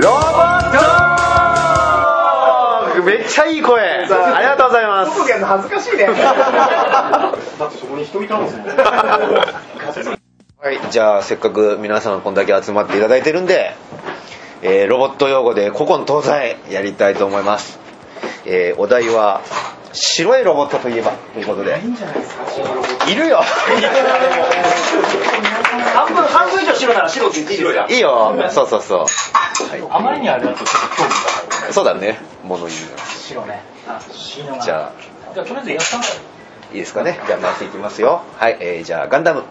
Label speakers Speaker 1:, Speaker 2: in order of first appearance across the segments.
Speaker 1: ロボットめっちゃいい声。ありがとうございます。
Speaker 2: 外でやるの恥ずかしいね。
Speaker 1: はい、じゃあせっかく皆さんこんだけ集まっていただいてるんで、えーロボット用語で古今東西やりたいと思います。えーお題は、白いロボットといえば？ということで。いるよ
Speaker 2: 半分、半分以上白なら白って言っていいですか
Speaker 1: いいよそうそうそう。
Speaker 3: あまりにあれだとちょっと興味がない。
Speaker 1: そうだね、物言う
Speaker 2: 白ね。白
Speaker 1: の。じゃ
Speaker 3: じゃあとりあえずやったんだ
Speaker 1: いいですかね。じゃあ回していきますよ。はい、えーじゃあガンダム。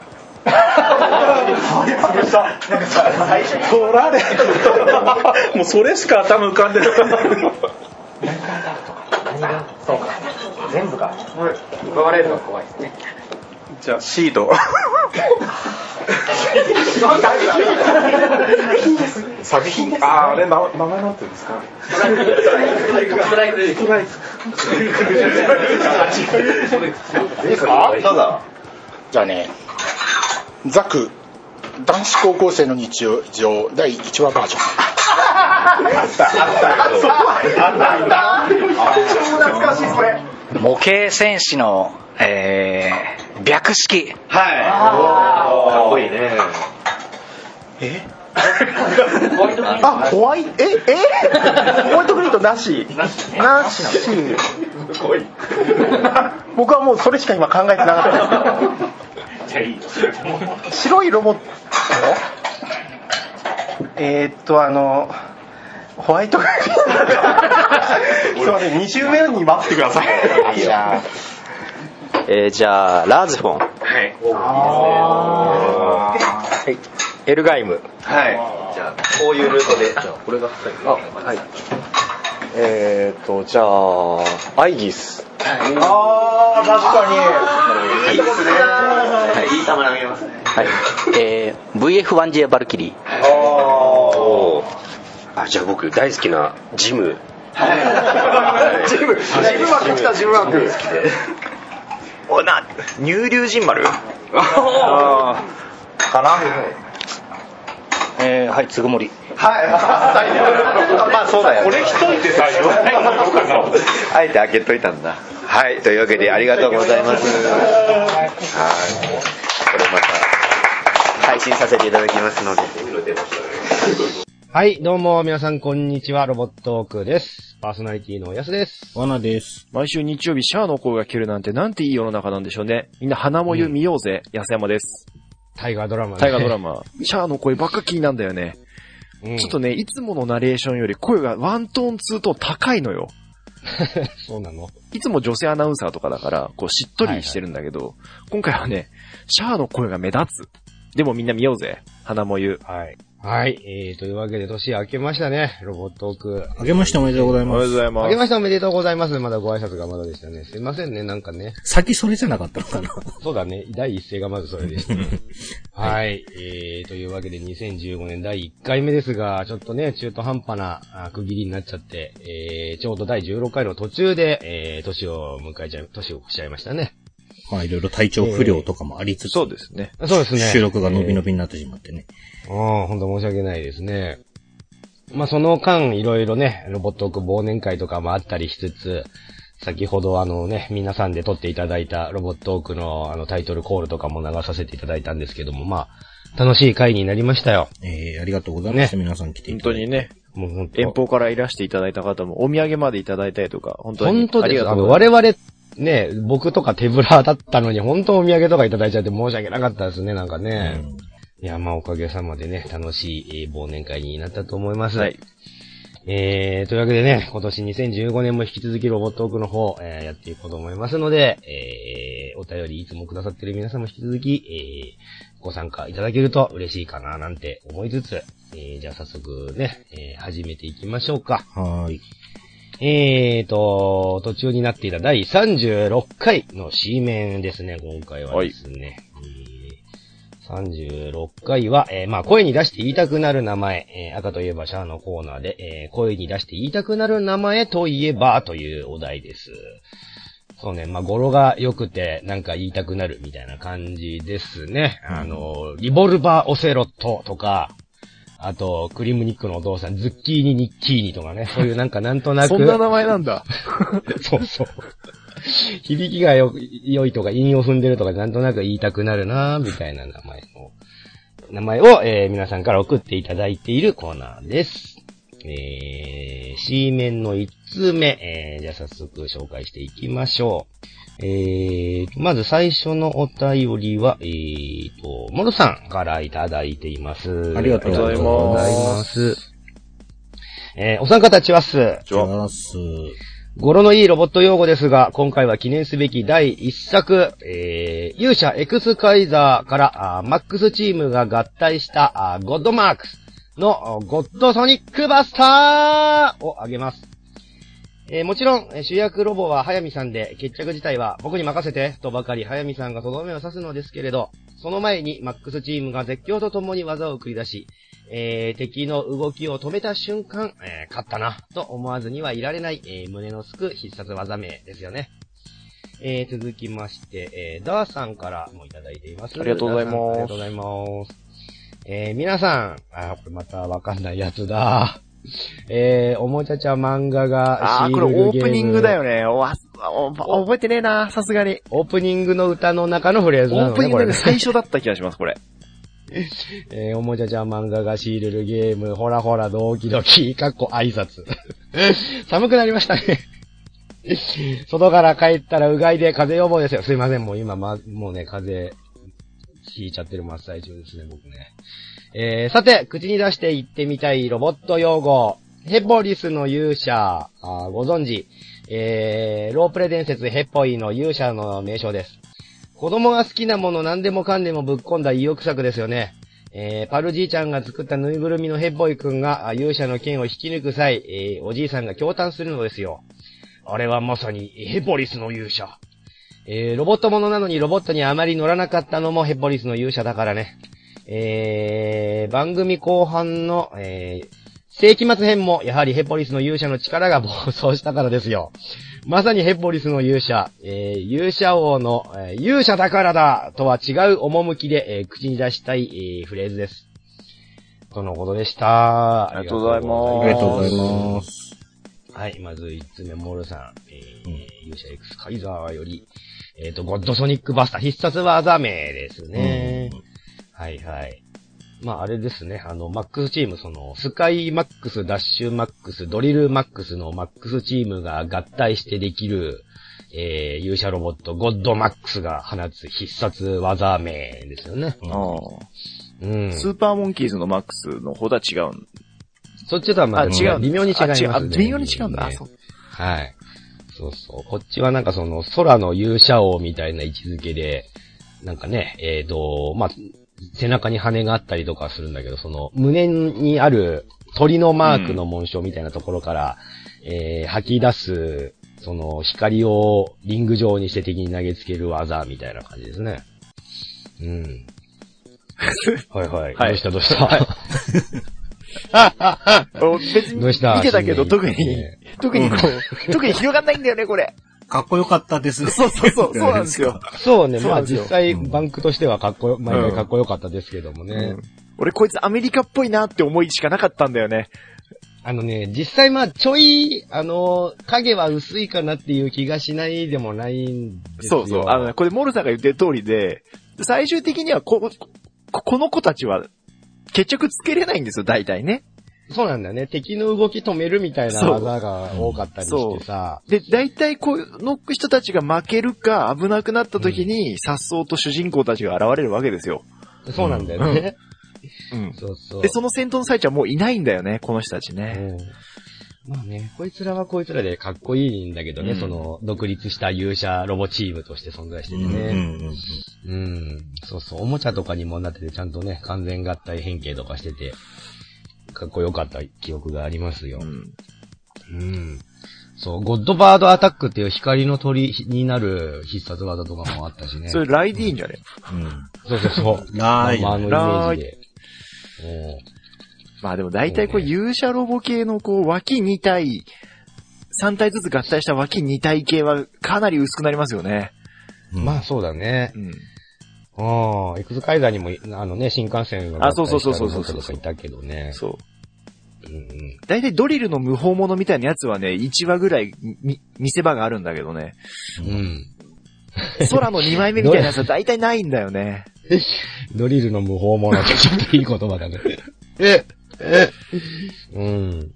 Speaker 2: なんかさ、最初に。
Speaker 4: 取られもうそれしか頭浮かんでない
Speaker 2: そうか。全部か。奪われるのが怖いですね。
Speaker 4: じゃあシード 作品？あーあれな名前なんて言うんですか？
Speaker 2: ストライクで。ストライク。
Speaker 1: いいですかどうぞ。
Speaker 5: じゃあね、ザク、男子高校生の日常第1話バージョン。
Speaker 2: 超懐かしい、それ。
Speaker 6: 模型戦士の、えー、白式。
Speaker 1: はい。かっこいいね。
Speaker 5: え？
Speaker 2: あ、ホワイト、え、え？ホワイトグリードなしなし。
Speaker 4: すごい
Speaker 2: 僕はもうそれしか今考えてなかった。白いロボット？えー、っと、あの、ホワイトグリード。すいません、2周目に待ってください。
Speaker 1: じゃあ、
Speaker 7: えー、じゃあ、ラーズフォン。はい。エルガイム。
Speaker 1: はい。じゃあ、こういうルートで。じゃあ、これが
Speaker 7: あ、はい。えーと、じゃあ、アイギス。
Speaker 2: あー、確か
Speaker 1: いいですね。はい。いい球投げますね。
Speaker 6: はい。えー、VF1J バルキリー。
Speaker 7: おーあ、じゃあ僕大好きなジム。
Speaker 2: に。ジム、ジム枠来た、ジム枠。
Speaker 7: おな、乳竜神丸？
Speaker 2: かな？
Speaker 6: えー、はい、つぐもり。
Speaker 2: はい。
Speaker 1: まあ、そうだよ、
Speaker 4: これ一人でさ言わないのどうかな
Speaker 1: あえて開けといたんだ。はい。というわけで、ありがとうございます。はい。これまた、配信させていただきますので。
Speaker 8: はい、どうも、皆さん、こんにちは。ロボットークです。パーソナリティのやすです。
Speaker 9: 罠です。毎週日曜日、シャアの声が聞けるなんてなんていい世の中なんでしょうね。みんな花もゆ見ようぜ、安山です。
Speaker 8: タイガードラマ、ね。
Speaker 9: 大河ドラマ。シャアの声ばっか気になんだよね。
Speaker 8: うん
Speaker 9: ちょっとね、いつものナレーションより声がワントーン、ツートーン高いのよ。
Speaker 8: そうなの？
Speaker 9: いつも女性アナウンサーとかだから、こうしっとりしてるんだけど、今回はね、シャアの声が目立つ。でもみんな見ようぜ。花もゆ。
Speaker 8: はい。はい。えー、というわけで、年明けましたね。ロボットーク。
Speaker 5: あげましておめでとうございます。
Speaker 9: おはようございます。
Speaker 8: 明けましておめでとうございます。まだご挨拶がまだでしたね。すいませんね、なんかね。
Speaker 5: 先それじゃなかったのかな
Speaker 8: そうだね。第一声がまずそれでした。はい。えー、というわけで2015年第1回目ですが、ちょっとね、中途半端なあ区切りになっちゃって、えー、ちょうど第16回の途中で、えー、年を迎えちゃい、年を越しちゃいましたね。
Speaker 5: まあいろいろ体調不良とかもありつつ、
Speaker 9: そうですね。
Speaker 8: そうですね。
Speaker 5: 収録が伸び伸びになってしまってね。
Speaker 8: ああ、本当申し訳ないですね。まあ、その間、いろいろね、ロボットーク忘年会とかもあったりしつつ、先ほどあのね、皆さんで撮っていただいたロボットークのあのタイトルコールとかも流させていただいたんですけども、まあ、楽しい回になりましたよ。
Speaker 5: えー、ありがとうございます。皆さん来てい
Speaker 9: 本
Speaker 5: ただいて。
Speaker 9: 当にね、
Speaker 8: もう本当
Speaker 9: 遠方からいらしていただいた方も、お土産までいただいたりとか、本当に。
Speaker 8: 本当
Speaker 9: あり
Speaker 8: です。あの、
Speaker 9: がとうござい
Speaker 8: 我々、ね、僕とか手ぶらだったのに、本当お土産とかいただいちゃって申し訳なかったですね、なんかね。いや、まあおかげさまでね、楽しい、えー忘年会になったと思います。
Speaker 9: はい。
Speaker 8: えー、というわけでね、今年2015年も引き続きロボットオークの方、えー、やっていこうと思いますので、えー、お便りいつもくださっている皆さんも引き続き、えー、ご参加いただけると嬉しいかななんて思いつつ、えー、じゃあ早速ね、えー、始めていきましょうか。
Speaker 5: はーい。
Speaker 8: えーと、途中になっていた第36回の C 面ですね、今回はですね。えー36回は、えーまあ、声に出して言いたくなる名前、えー赤といえばシャアのコーナーで、えー声に出して言いたくなる名前といえばというお題です。そうね、まあ、語呂が良くて、なんか言いたくなるみたいな感じですね。あの、リボルバーオセロットとか、あと、クリムニックのお父さん、ズッキーニニッキーニとかね、そういうなんかなんとなく。
Speaker 9: そんな名前なんだ。
Speaker 8: そうそう。響きがよ良いとか、韻を踏んでるとか、なんとなく言いたくなるなみたいな名前を、名前を、えー皆さんから送っていただいているコーナーです。えー、C 面の1通目、えー、じゃあ早速紹介していきましょう。えーと、まず最初のお便りは、えーと、モルさんからいただいています。
Speaker 7: ありがとうございます
Speaker 8: ます。えー、お三方ちはっす。
Speaker 7: じゃあ、す。
Speaker 8: 語呂のいいロボット用語ですが、今回は記念すべき第1作、えー、勇者エクスカイザーから、あーマックスチームが合体した、あーゴッドマークスの、あゴッドソニックバスターをあげます。えーもちろん、えー主役ロボは早見さんで、決着自体は僕に任せて、とばかり早見さんがとどめを刺すのですけれど、その前にマックスチームが絶叫とともに技を繰り出し、えー敵の動きを止めた瞬間、えー勝ったな、と思わずにはいられない、えー胸のすく必殺技名ですよね。えー続きまして、えーダーさんからもいただいています。
Speaker 9: ありがとうございます
Speaker 8: ありがとうございます。えー皆さん、あ、これまたわかんないやつだ。えーおもちゃちゃ漫画が
Speaker 9: あー、これオープニングだよね。おわお覚えてねえな、さすがに。
Speaker 8: オープニングの歌の中のフレーズ
Speaker 9: オ
Speaker 8: なのね、これね
Speaker 9: ープニングで最初だった気がします、これ。
Speaker 8: えーおもちゃちゃん漫画が仕入れるゲーム、ほらほら、ドキドキ、かっこ挨拶。寒くなりましたね。外から帰ったらうがいで風邪予防ですよ。すいません、もう今、ま、もうね、風邪、ひいちゃってる真っ最中ですね、僕ね。えー、さて、口に出して言ってみたいロボット用語。ヘボリスの勇者、あご存知。えー、ロープレ伝説ヘッポイの勇者の名称です。子供が好きなもの何でもかんでもぶっ込んだ意欲作ですよね。えー、パルじいちゃんが作ったぬいぐるみのヘッボイくんが勇者の剣を引き抜く際、えー、おじいさんが驚嘆するのですよ。あれはまさにヘボリスの勇者。えー、ロボットものなのにロボットにあまり乗らなかったのもヘボリスの勇者だからね。えー、番組後半の、えー、世紀末編もやはりヘポリスの勇者の力が暴走したからですよ。まさにヘポリスの勇者、えー勇者王の、えー勇者だからだとは違う趣で、えー口に出したい、えーフレーズです。とのことでした。
Speaker 9: ありがとうございます
Speaker 7: ありがとうございます。
Speaker 8: はい、まず1つ目、モールさん、えー勇者 X カイザーより、えっ、と、ゴッドソニックバスター必殺技名ですね。はいはい。まああれですね、あの、マックスチーム、その、スカイマックス、ダッシュマックス、ドリルマックスのマックスチームが合体してできる、えー、勇者ロボット、ゴッドマックスが放つ必殺技名ですよね。
Speaker 9: あ
Speaker 8: うん。
Speaker 9: あスーパーモンキーズのマックスの方とは違うん？
Speaker 8: そっちとはま
Speaker 9: 違う。
Speaker 8: 微妙に違いますね。
Speaker 9: 微妙に違うんだ。あ、そう。
Speaker 8: はい。そうそう。こっちはなんかその空の勇者王みたいな位置づけで、なんかね、えーと、まあ、背中に羽があったりとかするんだけど、その胸にある鳥のマークの紋章みたいなところから、えー吐き出す、その光をリング状にして敵に投げつける技みたいな感じですね。うん。はいはい。
Speaker 9: はい
Speaker 8: どうしたどうした、
Speaker 9: お別に
Speaker 8: どうした
Speaker 9: 見てたけど、特に
Speaker 8: ね、
Speaker 9: 特にこう、特に広がんないんだよね、これ。
Speaker 10: かっこよかったです。
Speaker 9: そうそうそう、そうなんですよ。
Speaker 8: そうね、まあ実際バンクとしてはかっこよ、毎回かっこよかったですけどもね。
Speaker 9: うん俺こいつアメリカっぽいなって思いしかなかったんだよね。
Speaker 8: あのね、実際まあちょい、あの、影は薄いかなっていう気がしないでもないんですよ。
Speaker 9: そうそう。あのね、これモルさんが言ってる通りで、最終的にはこ、ここの子たちは、決着つけれないんですよ、大体ね。
Speaker 8: そうなんだよね。敵の動き止めるみたいな技が多かったりしてさ。
Speaker 9: で、大体この人たちが負けるか危なくなった時に、さっそうと主人公たちが現れるわけですよ。
Speaker 8: そうなんだよね。
Speaker 9: うん。
Speaker 8: そうそう。
Speaker 9: で、その戦闘の最中はもういないんだよね、この人たちね。
Speaker 8: うんまあね、こいつらはこいつらでかっこいいんだけどね、
Speaker 9: うん
Speaker 8: その、独立した勇者ロボチームとして存在しててね。
Speaker 10: うん
Speaker 8: うん。そうそう、おもちゃとかにもなってて、ちゃんとね、完全合体変形とかしてて、かっこよかった記憶がありますよ。
Speaker 9: うん。
Speaker 8: うん。そう、ゴッドバードアタックっていう光の鳥になる必殺技とかもあったしね。
Speaker 9: それライディーンじゃね
Speaker 8: そうそうそう。
Speaker 10: ライ
Speaker 8: まあ、あのイメージで。
Speaker 9: まあでも大体こう勇者ロボ系のこう脇2体、3体ずつ合体した脇2体系はかなり薄くなりますよね。
Speaker 8: うんまあそうだね。
Speaker 9: うん。
Speaker 8: うん。エクスカイザーにも、あのね、新幹線が
Speaker 9: あそうそうそうそうそう
Speaker 8: ロボットとかいたけどね。
Speaker 9: そう。
Speaker 8: うんうん。
Speaker 9: だいたいドリルの無法者みたいなやつはね、1話ぐらいみ見せ場があるんだけどね。
Speaker 8: うん。
Speaker 9: 空の2枚目みたいなやつはだいたいないんだよね。
Speaker 8: ドリルの無法者ってちょっといい言葉だね。え、え、うん。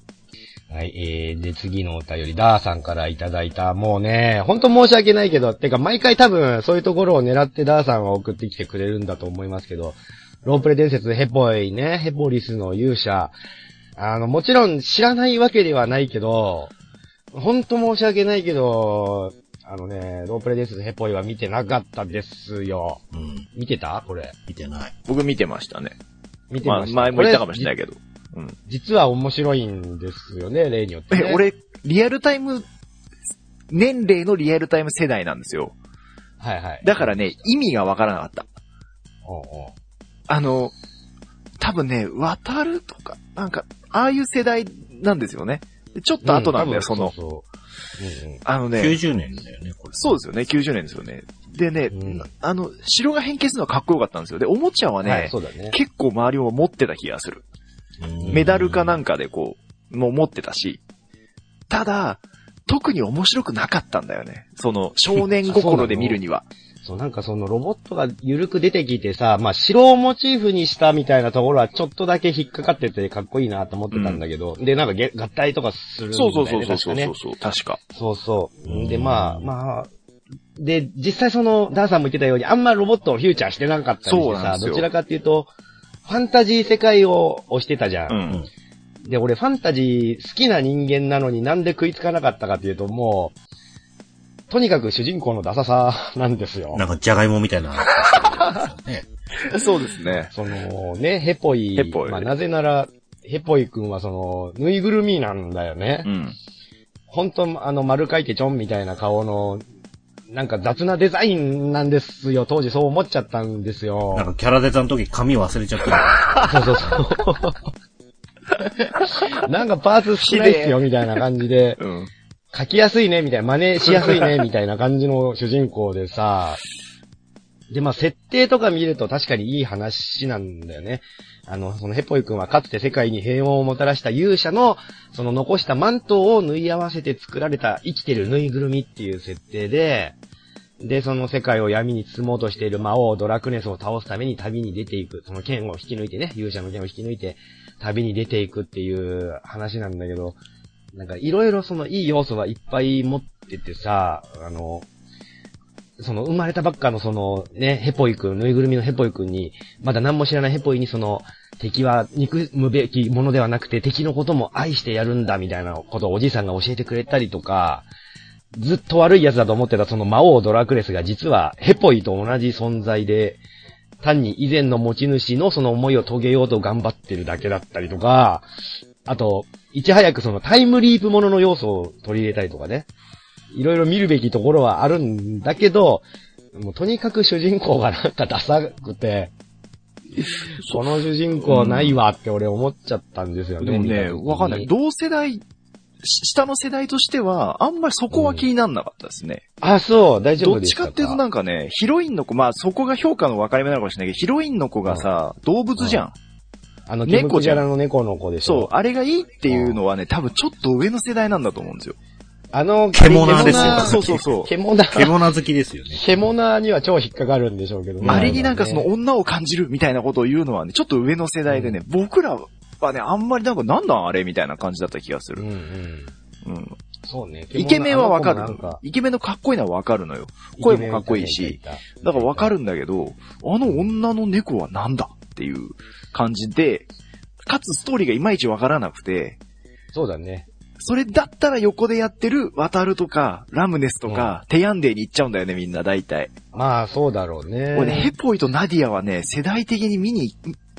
Speaker 8: はい、えー、で、次のお便り、ダーさんからいただいた、もうね、ほんと申し訳ないけど、てか毎回多分そういうところを狙ってダーさんは送ってきてくれるんだと思いますけど、ロープレ伝説ヘポイね、ヘポリスの勇者、あの、もちろん知らないわけではないけど、ほんと申し訳ないけど、あのね、ロープレ伝説ヘポイは見てなかったですよ。
Speaker 10: うん。
Speaker 8: 見てたこれ？
Speaker 10: 見てない。
Speaker 9: 僕見てましたね。まあ
Speaker 8: 見てました。
Speaker 9: 前も言ったかもしれない
Speaker 8: け
Speaker 9: けど。うん。
Speaker 8: ど。実は面白いんですよね、例によって、ね。
Speaker 9: え、、俺、リアルタイム、年齢のリアルタイム世代なんですよ。
Speaker 8: はいはい。
Speaker 9: だからね、意味がわからなかった。
Speaker 8: おうおう
Speaker 9: あの、多分ね、渡るとか、なんか、ああいう世代なんですよね。でちょっと後なんだよ、
Speaker 8: うん
Speaker 9: その。
Speaker 8: そうそううんうん
Speaker 9: あのね、
Speaker 10: 90年だよね、これ。
Speaker 9: そうですよね、90年ですよね。でね、
Speaker 8: うん
Speaker 9: あの、城が変形するのはかっこよかったんですよ。で、おもちゃはね、
Speaker 8: はい、ね。
Speaker 9: 結構周りを持ってた気がする。
Speaker 10: うん
Speaker 9: メダルかなんかでこう、もう持ってたし。ただ、特に面白くなかったんだよね。その、少年心で見るには。
Speaker 8: そう、なんかそのロボットが緩く出てきてさ、まあ、城をモチーフにしたみたいなところはちょっとだけ引っかかっててかっこいいなと思ってたんだけど、で、なんかげ合体とかするんだよね。
Speaker 9: そうそうそうそうそう
Speaker 8: 確かね
Speaker 9: そう、確か。
Speaker 8: そうそう。で、まあ、まあ、で、実際その、ダーさんも言ってたように、あんまロボットをフューチャーしてなかったりしてさ、どちらかっていうと、ファンタジー世界を推してたじゃ。
Speaker 9: うんん。
Speaker 8: で、俺ファンタジー好きな人間なのになんで食いつかなかったかっていうと、もう、とにかく主人公のダサさ なんですよ。
Speaker 10: なんか、じゃがいもみたいな。ね。
Speaker 9: そうですね。
Speaker 8: そのね、ヘポイ。
Speaker 9: ヘポイ
Speaker 8: まあ、なぜなら、ヘポイ君はその、ぬいぐるみなんだよね。
Speaker 9: うん。
Speaker 8: 本当あの、丸書いてちょんみたいな顔の、なんか雑なデザインなんですよ。当時そう思っちゃったんですよ。
Speaker 10: なんか、キャラデザの時髪忘れちゃった。
Speaker 8: そうそうそう。なんかパーツ少ないっすよ、みたいな感じで。
Speaker 9: うん。
Speaker 8: 書きやすいね、みたいな、真似しやすいね、みたいな感じの主人公でさ、で、まあ、設定とか見ると確かにいい話なんだよね。あの、そのヘポイ君はかつて世界に平和をもたらした勇者の、その残したマントを縫い合わせて作られた生きてるぬいぐるみっていう設定で、で、その世界を闇に包もうとしている魔王ドラクネスを倒すために旅に出ていく。その剣を引き抜いてね、勇者の剣を引き抜いて旅に出ていくっていう話なんだけど、なんかいろいろそのいい要素はいっぱい持っててさ、あの、その生まれたばっかのそのね、ヘポイ君、ぬいぐるみのヘポイ君に、まだ何も知らないヘポイにその、敵は憎むべきものではなくて敵のことも愛してやるんだみたいなことをおじいさんが教えてくれたりとか、ずっと悪い奴だと思ってたその魔王ドラクレスが実はヘポイと同じ存在で、単に以前の持ち主のその思いを遂げようと頑張ってるだけだったりとか、あと、いち早くそのタイムリープものの要素を取り入れたりとかね。いろいろ見るべきところはあるんだけど、もうとにかく主人公がなんかダサくて、この主人公ないわって俺思っちゃったんですよね。
Speaker 9: でもね、わかんない。同世代、し下の世代としては、あんまりそこは気になんなかったですね。
Speaker 8: あ、そう、大丈
Speaker 9: ど
Speaker 8: 夫でした
Speaker 9: っちかっていうとなんかね、ヒロインの子、まあそこが評価の分かれ目なのかもしれないけど、ヒロインの子がさ、動物じゃん。
Speaker 8: あの、
Speaker 9: 猫じゃ
Speaker 8: らの猫の子でしょ。
Speaker 9: そう、あれがいいっていうのはね、多分ちょっと上の世代なんだと思うんですよ。
Speaker 8: あの、
Speaker 10: 獣ですよ
Speaker 9: そうそうそう。
Speaker 8: 獣。
Speaker 10: 獣好きですよね。
Speaker 8: 獣には超引っかかるんでしょうけどね。
Speaker 9: あれになんかその女を感じるみたいなことを言うのはね、ちょっと上の世代でね、僕らはね、あんまりなんかなんなんあれみたいな感じだった気がする。
Speaker 8: うんうん。
Speaker 9: うん。
Speaker 8: そうね。
Speaker 9: イケメンはわかる
Speaker 8: か。
Speaker 9: イケメンのかっこいいのはわかるのよ。声もかっこいいしだからわかるんだけど、あの女の猫はなんだっていう感じで、かつストーリーがいまいちわからなくて、
Speaker 8: そうだね。
Speaker 9: それだったら横でやってる渡るとか、ラムネスとか、テヤンデーに行っちゃうんだよね、みんな大体。
Speaker 8: まあ、そうだろうね。
Speaker 9: これね、ヘポイとナディアはね、世代的に見に、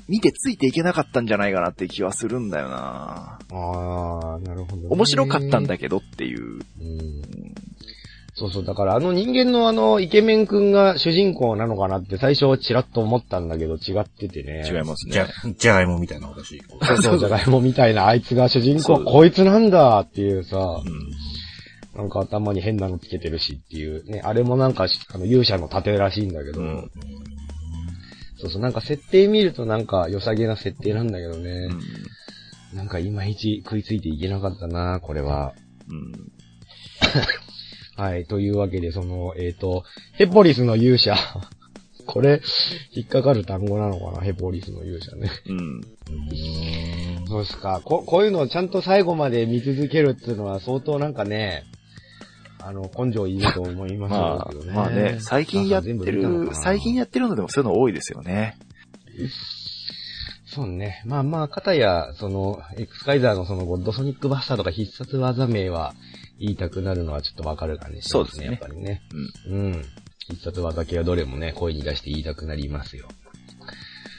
Speaker 9: 見てついていけなかったんじゃないかなって気はするんだよな
Speaker 8: ああ、なるほど、ね。
Speaker 9: 面白かったんだけどっていう。
Speaker 8: うん。そうそう、だからあの人間のあのイケメンくんが主人公なのかなって最初ちらっと思ったんだけど違っててね。
Speaker 9: 違います
Speaker 10: じゃ
Speaker 9: ね。、
Speaker 10: じゃがいもみたいな私。
Speaker 8: そうそう、じゃがいもみたいなあいつが主人公、こいつなんだっていうさ、
Speaker 9: うん。
Speaker 8: なんか頭に変なのつけてるしっていうね、あれもなんかあの勇者の盾らしいんだけど、
Speaker 9: うん
Speaker 8: そうそう、なんか設定見るとなんか良さげな設定なんだけどね。なんかいまいち食いついていけなかったな、これは。はい、というわけで、その、えっ、と、ヘポリスの勇者。これ、引っかかる単語なのかな、ヘポリスの勇者ね。
Speaker 9: うん。
Speaker 8: そうですか。こ、こういうのをちゃんと最後まで見続けるっていうのは相当なんかね、あの、根性いると思います
Speaker 9: ま
Speaker 8: けどね。
Speaker 9: あ、まあね、最近やってる最近やってるのでもそういうの多いですよね。
Speaker 8: そうね。まあまあ、かたや、その、X カイザーのそのゴッドソニックバスターとか必殺技名は言いたくなるのはちょっとわかる感じしますね。
Speaker 9: そうですね
Speaker 8: やっぱりね。うん。必殺技系はどれもね、声に出して言いたくなりますよ。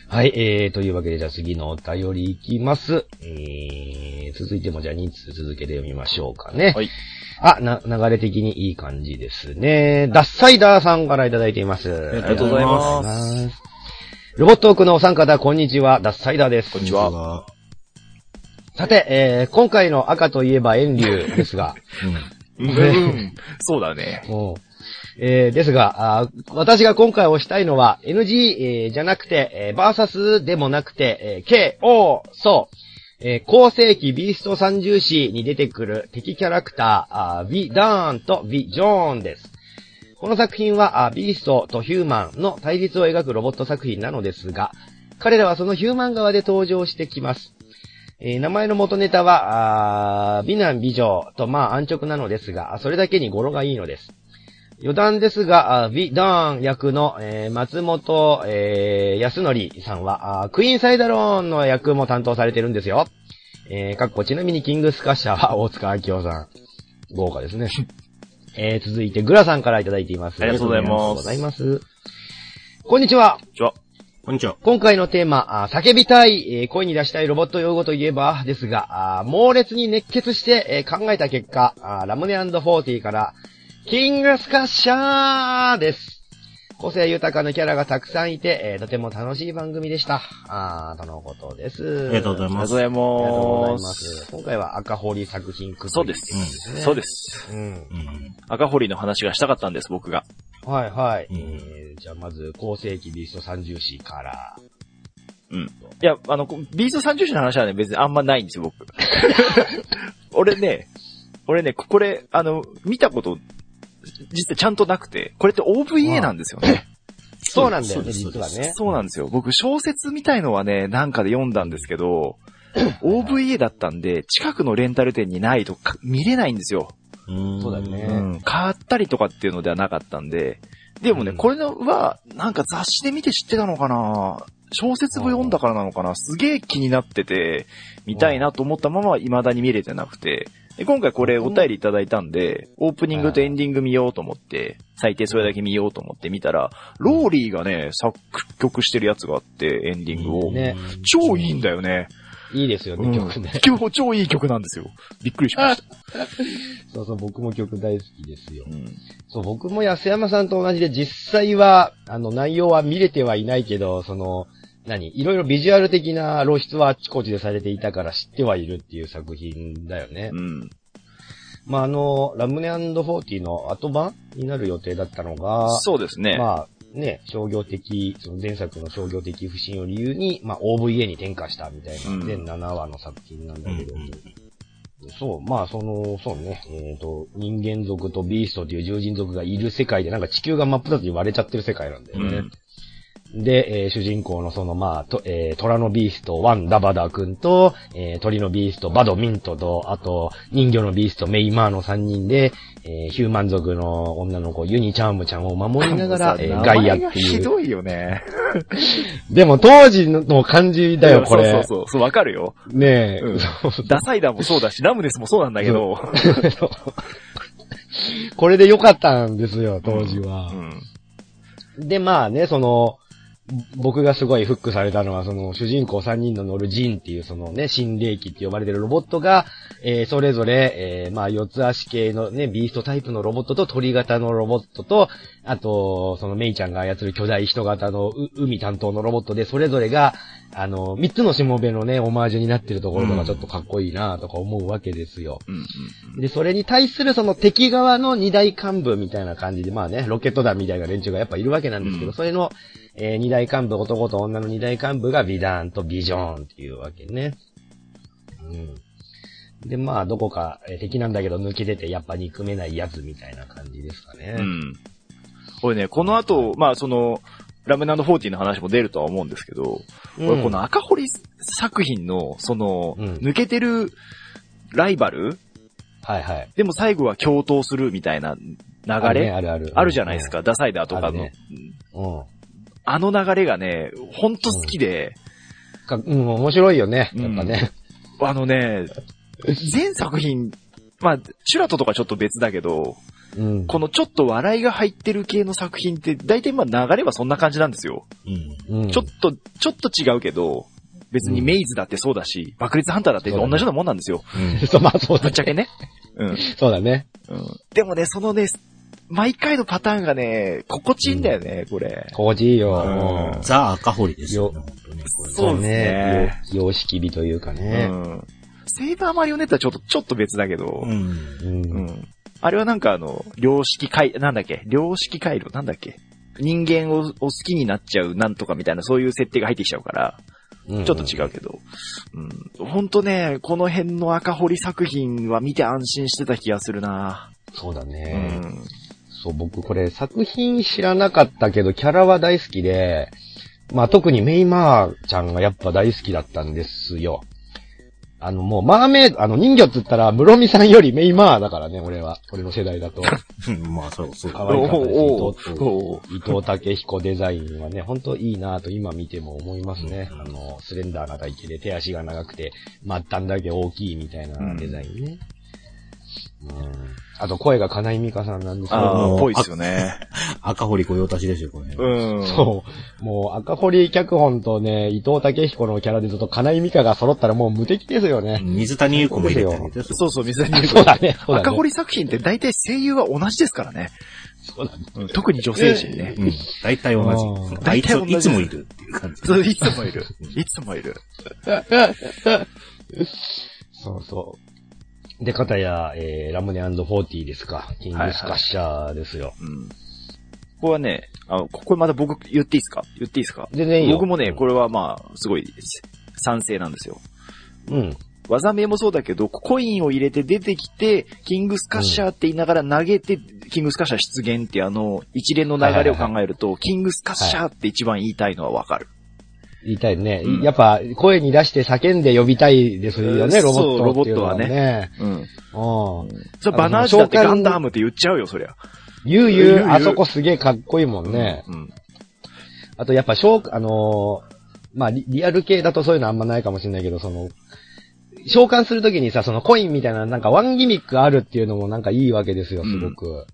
Speaker 8: はい、えー、というわけで、じゃあ次のお便りいきます。えー、続いてもじゃあ2通続けて読みましょうかね。
Speaker 9: はい。
Speaker 8: あ、な、流れ的にいい感じですね。ダッサイダーさんからいただいています。あ
Speaker 9: りがとうございます
Speaker 8: す。ロボットオークのお三方、こんにちは。ダッサイダーです。こんにち
Speaker 10: は。
Speaker 8: さて、えー、今回の赤といえば遠竜ですが、
Speaker 9: うん。そうだね。
Speaker 8: もうえー、ですがあー、私が今回推したいのは NG、えーじゃなくて、えー、バーサスでもなくて、えー、KO、そう、えー、後世紀ビースト三重士に出てくる敵キャラクター、あービ・ダーンとビ・ジョーンです。この作品は、あビーストとヒューマンの対立を描くロボット作品なのですが、彼らはそのヒューマン側で登場してきます。えー名前の元ネタは、あー美男美女とまあ安直なのですが、それだけに語呂がいいのです。余談ですが、あビ・ダーン役の、えー松本、えー安則さんは、あクイーンサイダローンの役も担当されてるんですよ。えー、かっこちなみにキングスカッシャーは 大塚明夫さん。豪華ですね。えー、続いてグラさんからいただいています。
Speaker 9: ありがとうございます
Speaker 8: ありがとうございます。こんにちは。
Speaker 9: こんにちは。
Speaker 10: こんにちは。
Speaker 8: 今回のテーマ、叫びたい、声に出したいロボット用語といえば、ですが、猛烈に熱血して、考えた結果、ラムネフォーティーから、キングスカッシャーです。個性豊かなキャラがたくさんいて、えーとても楽しい番組でした。あーとのことです。
Speaker 10: ありがとうございます。
Speaker 9: ありがとうござい
Speaker 8: ありがとうござい
Speaker 9: ま。
Speaker 8: ますす。今回は赤堀作品く
Speaker 9: そうです。そうです。
Speaker 8: うん。
Speaker 9: 赤堀の話がしたかったんです、僕が。
Speaker 8: はいはい。えー、じゃあまず、後世紀ビースト三重士から。
Speaker 9: うん。いや、あの、ビースト三重士の話はね、別にあんまないんですよ、僕。俺ね、俺ね、これ、あの、見たこと、実はちゃんとなくて、これって OVA なんですよね。
Speaker 8: そうなんだよね、実はね。
Speaker 9: そうなんですよ。僕、小説みたいのはね、なんかで読んだんですけど、OVA だったんで、近くのレンタル店にないとか見れないんですよ。
Speaker 8: そうだよね。
Speaker 9: うん。買ったりとかっていうのではなかったんで、でもね、これのは、なんか雑誌で見て知ってたのかな小説も読んだからなのかなすげえ気になってて、見たいなと思ったまま未だに見れてなくて、で今回これお便りいただいたんで、オープニングとエンディング見ようと思って、最低それだけ見ようと思って見たら、ローリーがね、作曲してるやつがあって、エンディングを。
Speaker 8: ね。
Speaker 9: 超いいんだよね。
Speaker 8: いいですよね、
Speaker 9: うん
Speaker 8: 曲ね。
Speaker 9: 今日超いい曲なんですよ。びっくりしました。
Speaker 8: そうそう、僕も曲大好きですよ。
Speaker 9: うん
Speaker 8: そう、僕も安山さんと同じで実際は、あの、内容は見れてはいないけど、その、何？いろいろビジュアル的な露出はあちこちでされていたから知ってはいるっていう作品だよね。
Speaker 9: うん。
Speaker 8: まあ、あの、ラムネ &40 の後版になる予定だったのが、
Speaker 9: そうですね。
Speaker 8: まあ、ね、商業的、その前作の商業的不振を理由に、まあ、OVA に転化したみたいな、
Speaker 9: うん
Speaker 8: 全7話の作品なんだけど、そう、まあ、その、そうね、えっ、と、人間族とビーストという獣人族がいる世界で、なんか地球が真っ二つに割れちゃってる世界なんだよね。で、えー主人公のその、まあ、と、えー虎のビースト、ワンダバダ君と、えー鳥のビースト、バドミントと、あと、人魚のビースト、メイマーの3人で、えーヒューマン族の女の子、ユニチャームちゃんを守りながら、えーガイアっていう。
Speaker 9: ひどいよね。
Speaker 8: でも当時の感じだよ、これ。
Speaker 9: そうそうそう。わかるよ。
Speaker 8: ねえ。
Speaker 9: うんダサイダーもそうだし、ラムネスもそうなんだけど。
Speaker 8: これで良かったんですよ、当時は。
Speaker 9: うん。
Speaker 8: で、まあね、その、僕がすごいフックされたのは、その、主人公3人の乗るジンっていう、そのね、新霊機って呼ばれてるロボットが、えーそれぞれ、えーまあ、四つ足系のね、ビーストタイプのロボットと鳥型のロボットと、あと、そのメイちゃんが操る巨大人型のう海担当のロボットで、それぞれが、あの、三つのしもべのね、オマージュになってるところとかちょっとかっこいいなとか思うわけですよ。で、それに対するその敵側の二大幹部みたいな感じで、まあね、ロケット団みたいな連中がやっぱいるわけなんですけど、
Speaker 9: うん。
Speaker 8: それの、えー二大幹部、男と女の二大幹部が美談とビジョンっていうわけね。うん。で、まあ、どこかえー敵なんだけど抜け出てやっぱ憎めないやつみたいな感じですかね。
Speaker 9: うん。これね、この後、まあその、ラムナンド40の話も出るとは思うんですけど、
Speaker 8: うん
Speaker 9: これこの赤堀作品の、その、
Speaker 8: うん
Speaker 9: 抜けてるライバル？
Speaker 8: はいはい。
Speaker 9: でも最後は共闘するみたいな流
Speaker 8: あるね
Speaker 9: れ
Speaker 8: あるある。
Speaker 9: あるじゃないですか、ダサイダーとかの。
Speaker 8: ねうん。
Speaker 9: あの流れがね、ほんと好きで、
Speaker 8: かうん、面白いよね。やっぱね。
Speaker 9: あのね、全作品、まあ、シュラトとかちょっと別だけど、
Speaker 8: うん。
Speaker 9: このちょっと笑いが入ってる系の作品って、大体まあ流れはそんな感じなんですよ。
Speaker 10: うん。
Speaker 8: うん
Speaker 9: ちょっと、ちょっと違うけど、別にメイズだってそうだし、爆裂ハンターだって同じようなもんなんですよ。
Speaker 8: そう、まあそうだ
Speaker 9: ぶっちゃけね。うん。
Speaker 8: そうだね。
Speaker 9: うん。でもね、そのね、毎回のパターンがね、心地いいんだよね、これ。
Speaker 8: 心地いいよ。
Speaker 9: うん
Speaker 8: うん
Speaker 10: ザ・赤堀ですよね、本当ね。これ
Speaker 9: そうですね。
Speaker 8: 様様式美というか
Speaker 9: う
Speaker 8: ね。
Speaker 9: ん。セイバーマリオネットはちょっと、ちょっと別だけど、
Speaker 10: うん。
Speaker 8: うん。
Speaker 9: うん。あれはなんかあの、良識回、なんだっけ？良識回路？なんだっけ？人間をを好きになっちゃうなんとかみたいなそういう設定が入ってきちゃうから、
Speaker 8: うん
Speaker 9: ちょっと違うけど。うん。ほんとね、この辺の赤堀作品は見て安心してた気がするな
Speaker 8: そうだ
Speaker 9: う
Speaker 8: ね。
Speaker 9: ん。
Speaker 8: そう、僕これ作品知らなかったけど、キャラは大好きで、まあ特にメイマーちゃんがやっぱ大好きだったんですよ。あのもうマーメイド、あの人魚って言ったら、室見さんよりメイマーだからね、俺は。俺の世代だと。
Speaker 10: まあ、そう、そう。
Speaker 8: 可愛かったです。伊藤武彦デザインはね、ほんといいなと今見ても思いますね。あの、スレンダーな体型で手足が長くて、末端だけ大きいみたいなデザインね。うん。あと声が金井美香さんなんですけど
Speaker 9: あぽいっすよね。
Speaker 10: 赤堀御用達ですよ、これ。
Speaker 9: うん。
Speaker 8: そう。もう赤堀脚本とね、伊藤武彦のキャラでずっと金井美香が揃ったらもう無敵ですよね。
Speaker 10: 水谷優子も入れてあげて、
Speaker 9: そうそう、水谷優子
Speaker 8: そうだね、そうだね。
Speaker 9: 赤堀作品って大体声優は同じですからね。
Speaker 8: そうだね。
Speaker 9: うん特に女性陣ね。
Speaker 10: うん。大体同
Speaker 8: あ
Speaker 10: じ。あいつ、
Speaker 9: 大体同じ
Speaker 10: いつもいるっていう感じ。
Speaker 9: そういつもいる。いつもいる。
Speaker 8: そうそう。で、かたや、えー、ラムネ &40 ですか。キングスカッシャーですよ。
Speaker 9: うん。ここはね、あの、ここまた僕言っていいですか？言っていいですか？
Speaker 8: 全然いいよ。
Speaker 9: 僕もね、これはまあ、すごい賛成なんですよ。
Speaker 8: うん。
Speaker 9: 技名もそうだけど、コインを入れて出てきて、キングスカッシャーって言いながら投げて、キングスカッシャー出現っていうあの、一連の流れを考えると、キングスカッシャーって一番言いたいのはわかる。
Speaker 8: 言いたいね。
Speaker 9: うん
Speaker 8: やっぱ、声に出して叫んで呼びたいですよね、
Speaker 9: うん
Speaker 8: ロボット
Speaker 9: そう
Speaker 8: っていうのはね。
Speaker 9: うん。
Speaker 8: うん。
Speaker 9: それバナージだってガンダムって言っちゃうよ、そりゃ。
Speaker 8: 言う
Speaker 9: 言う
Speaker 8: あそこすげえかっこいいもんね。
Speaker 9: うん。
Speaker 8: あとやっぱ、召あのーまあリ、リアル系だとそういうのあんまないかもしれないけど、その、召喚するときにさ、そのコインみたいななんかワンギミックあるっていうのもなんかいいわけですよ、すごく。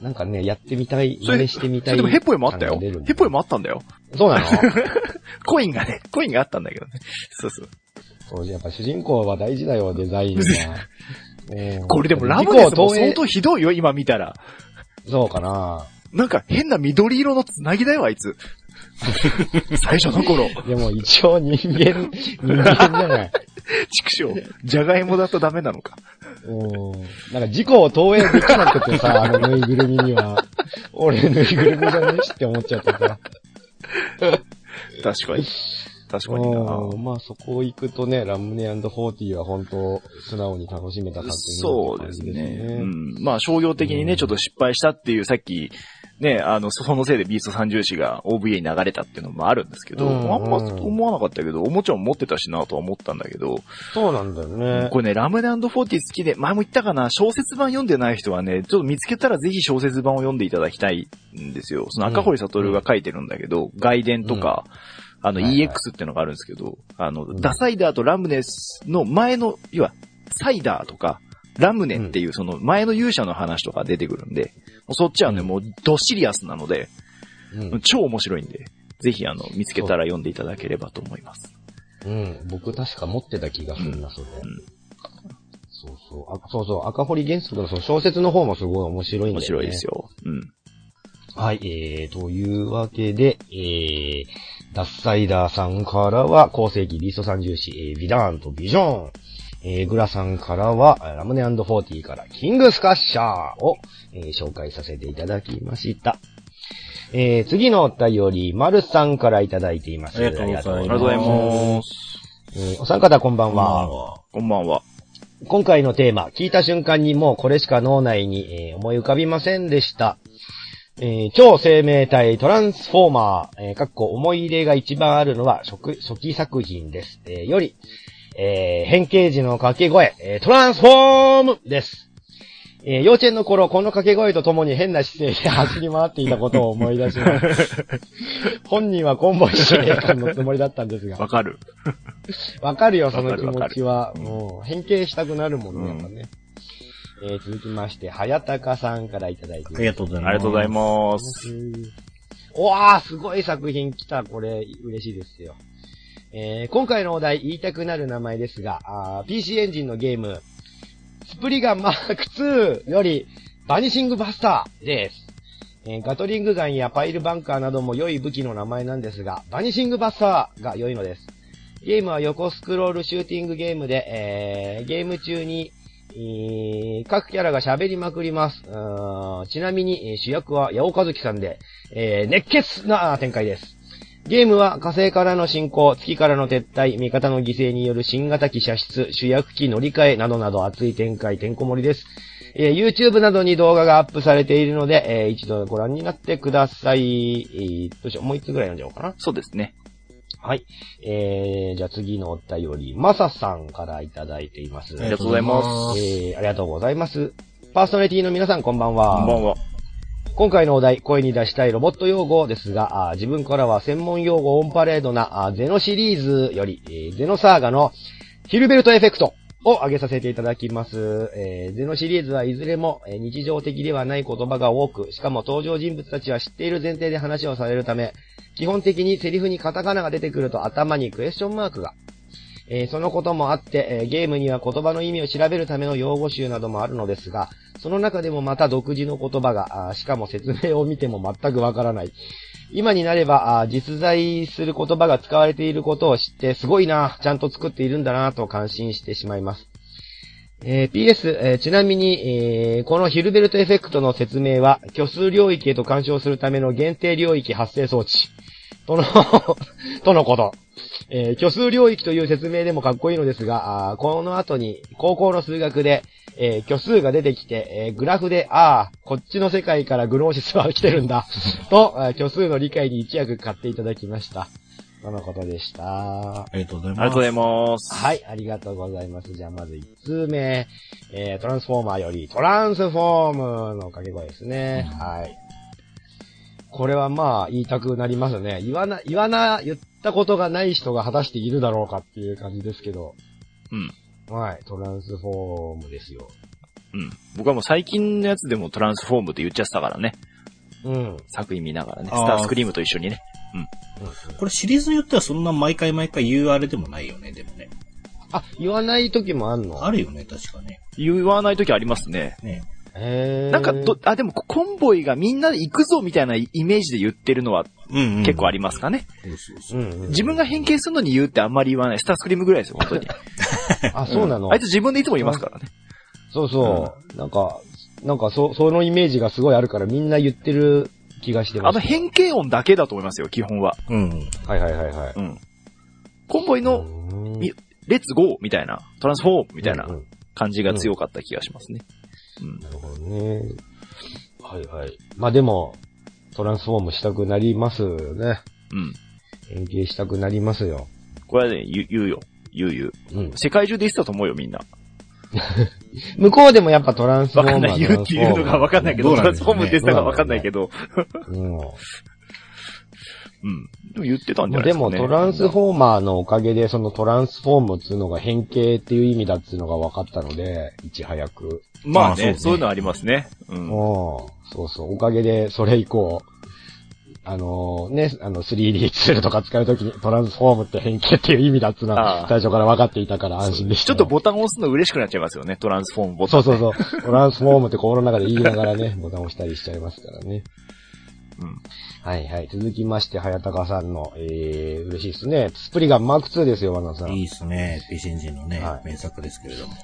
Speaker 8: なんかね、やってみたい、真似してみたい。
Speaker 9: それでもヘポエもあったよヘポエもあったんだよ。
Speaker 8: そうなの？
Speaker 9: コインがね、コインがあったんだけどね。そうそう。
Speaker 8: そう、やっぱ主人公は大事だよ、デザインが。うん
Speaker 9: これでもラムネスも相当ひどいよ、今見たら。
Speaker 8: そうかな。
Speaker 9: なんか変な緑色のつなぎだよ、あいつ。最初の頃。
Speaker 8: でも一応人間、人間じゃない。
Speaker 9: 畜生。じゃがいもだとダメなのか。
Speaker 8: うん。なんか事故を投影できなくてさ、あのぬいぐるみには。俺ぬいぐるみじゃねえしって思っちゃってさ。
Speaker 9: 確かに。確かにな。
Speaker 8: うんまあそこ行くとね、ラムネ &40 は本当素直に楽しめた作品
Speaker 9: そうですね。うん。まあ商業的にね、ちょっと失敗したっていう、さっき、ね、あの、そのせいでビースト三重士が OVA に流れたっていうのもあるんですけど、
Speaker 8: うん
Speaker 9: あんま思わなかったけど、おもちゃも持ってたしなとは思ったんだけど、
Speaker 8: そうなんだよね。
Speaker 9: これね、ラムネ &40 好きで、前も言ったかな、小説版読んでない人はね、ちょっと見つけたらぜひ小説版を読んでいただきたいんですよ。その赤堀悟が書いてるんだけど、外伝とか、あの
Speaker 8: はいはい。
Speaker 9: EX っていうのがあるんですけど、あの、ダサイダーとラムネスの前の、要は、サイダーとか、ラムネっていうその前の勇者の話とか出てくるんで、もうそっちはね、もうドシリアスなので、
Speaker 8: うん。
Speaker 9: 超面白いんで、ぜひあの、見つけたら読んでいただければと思います。
Speaker 8: うん。僕確か持ってた気がするな、それ。
Speaker 9: ん
Speaker 8: そうそう。あそうそう。赤堀原則のその小説の方もすごい面白いんだよね。
Speaker 9: 面白いですよ。うん。
Speaker 8: はい、えー、というわけで、えー、ダッサイダーさんからは、後世紀リスト三重視、えー、ビダーンとビジョン。えー、グラさんからは、ラムネ &40 から、キングスカッシャーを、えー紹介させていただきました。えー、次のお便り、まるさんからいただいています。
Speaker 10: ありがとうございます
Speaker 9: ありがとうございます。
Speaker 8: えーお三方こんばんは。
Speaker 9: こんばんは。
Speaker 8: 今回のテーマ、聞いた瞬間にもうこれしか脳内に、えー思い浮かびませんでした。えー超生命体トランスフォーマー、えーかっこ思い入れが一番あるのは初初期作品です。えーより、えー変形時の掛け声、えートランスフォームです。えー幼稚園の頃、この掛け声とともに変な姿勢で走り回っていたことを思い出します。本人はコンボイ司令官のつもりだったんですが。
Speaker 9: わかる。
Speaker 8: わかるよ、その気持ちは。もう、変形したくなるもんね、やっぱね。えー続きまして、はやたかさんからいただいて
Speaker 10: ありがとうございます。
Speaker 9: ありがとうございます。
Speaker 8: す。おわー、すごい作品来た。これ、嬉しいですよ。えー今回のお題、言いたくなる名前ですが、あ PC エンジンのゲーム、スプリガンマーク2より、バニシングバスターです。えーガトリングガンやパイルバンカーなども良い武器の名前なんですが、バニシングバスターが良いのです。ゲームは横スクロールシューティングゲームで、えーゲーム中に、えー各キャラが喋りまくります。ちなみに、主役は八尾和樹さんで、えー熱血な展開です。ゲームは火星からの進行、月からの撤退、味方の犠牲による新型機射出、主役機乗り換えなどなど熱い展開、てんこ盛りです。えー YouTube などに動画がアップされているので、えー一度ご覧になってください。えー、どうしよう、もう一つぐらい読んじゃおうかな？
Speaker 9: そうですね。
Speaker 8: はい。えー、じゃあ次のお便り、まささんからいただいています。
Speaker 9: ありがとうございます。
Speaker 8: えー、ありがとうございます。パーソナリティの皆さんこんばんは。
Speaker 9: こんばんは。
Speaker 8: 今回のお題、声に出したいロボット用語ですが、あ自分からは専門用語オンパレードなあゼノシリーズより、えゼノサーガのヒルベルトエフェクトを挙げさせていただきます。えーゼノシリーズはいずれも、え日常的ではない言葉が多く、しかも登場人物たちは知っている前提で話をされるため、基本的にセリフにカタカナが出てくると頭にクエスチョンマークが。えーそのこともあって、えーゲームには言葉の意味を調べるための用語集などもあるのですが、その中でもまた独自の言葉が、しかも説明を見ても全くわからない。今になれば、あ実在する言葉が使われていることを知って、すごいな、ちゃんと作っているんだな、と感心してしまいます。えー PS、えーちなみに、えーこのヒルベルトエフェクトの説明は、虚数領域へと干渉するための限定領域発生装置。との、とのこと。えー虚数領域という説明でもかっこいいのですが、あーこの後に高校の数学で、えー虚数が出てきて、えーグラフで、ああ、こっちの世界からグノーシスは来てるんだ、と、えー虚数の理解に一役買っていただきました。とのことでした。
Speaker 10: ありがとうございます。
Speaker 9: ありがとうございます。
Speaker 8: はい、ありがとうございます。じゃあまず1通目、えー、トランスフォーマーより、トランスフォームの掛け声ですね。はい。これはまあ、言いたくなりますね。言わな、言わな、言ったことがない人が果たしているだろうかっていう感じですけど。
Speaker 9: うん。
Speaker 8: はい、トランスフォームですよ。
Speaker 9: うん。僕はもう最近のやつでもトランスフォームって言っちゃってたからね。
Speaker 8: うん。
Speaker 9: 作品見ながらね。スタースクリームと一緒にね。
Speaker 10: これシリーズによってはそんな毎回毎回言うあれでもないよね、でもね。
Speaker 8: あ、言わない時もあんの？
Speaker 10: あるよね、確かね。
Speaker 9: 言わない時ありますね。
Speaker 10: ね。
Speaker 9: なんかど、あ、でもコンボイがみんなで行くぞみたいなイメージで言ってるのは
Speaker 10: うん、うん。
Speaker 9: 結構ありますかね？自分が変形するのに言うってあんまり言わない。スタースクリームぐらいですよ、本当に。
Speaker 8: あ、そうなの？
Speaker 9: あいつ自分でいつも言いますからね。
Speaker 8: そうそう。なんか、なんかそ、そのイメージがすごいあるからみんな言ってる気がしてます。
Speaker 9: あの変形音だけだと思いますよ、基本は。
Speaker 10: うん。
Speaker 8: はいはいはいはい。
Speaker 9: うん。コンボイの、レッツゴーみたいな、トランスフォームみたいな
Speaker 8: うんうん
Speaker 9: 感じが強かった気がしますね。うん。
Speaker 8: なるほどね。はいはい。まあでも、トランスフォームしたくなりますよね。
Speaker 9: うん。
Speaker 8: 変形したくなりますよ。
Speaker 9: これはね、言う言うよ。言う言う。
Speaker 8: うん。
Speaker 9: 世界中で言ってたと思うよ、みんな。
Speaker 8: 向こうでもやっぱトランスフォームは
Speaker 9: わかんない。言うっていうのがわかんないけど、
Speaker 10: どう
Speaker 9: トランスフォームって言ってたかわかんないけど。
Speaker 8: うん。
Speaker 9: うん。でも言ってたんじゃないで
Speaker 8: ですも
Speaker 9: かね。
Speaker 8: トランスフォーマーのおかげで、そのトランスフォームっていうのが変形っていう意味だっていうのが分かったので、いち早く。
Speaker 9: まあね、
Speaker 10: あそうね
Speaker 9: そういうのありますね。うん。
Speaker 8: うん。そうそう。おかげで、それ以降、あのね、あの 3D ツールとか使うときにトランスフォームって変形っていう意味だっていうのは最初から分かっていたから安心でしたよ。
Speaker 9: ちょっとボタンを押すの嬉しくなっちゃいますよね、トランスフォームボタン。
Speaker 8: そうそうそう。トランスフォームって心の中で言いながらね、ボタンを押したりしちゃいますからね。
Speaker 9: うん。
Speaker 8: はいはい。続きまして、早高さんの、えー、嬉しいですね。スプリガンマーク2ですよ、ワナさん。
Speaker 10: いいっすね。PC エンジンのね、
Speaker 8: はい
Speaker 10: 名作ですけれども。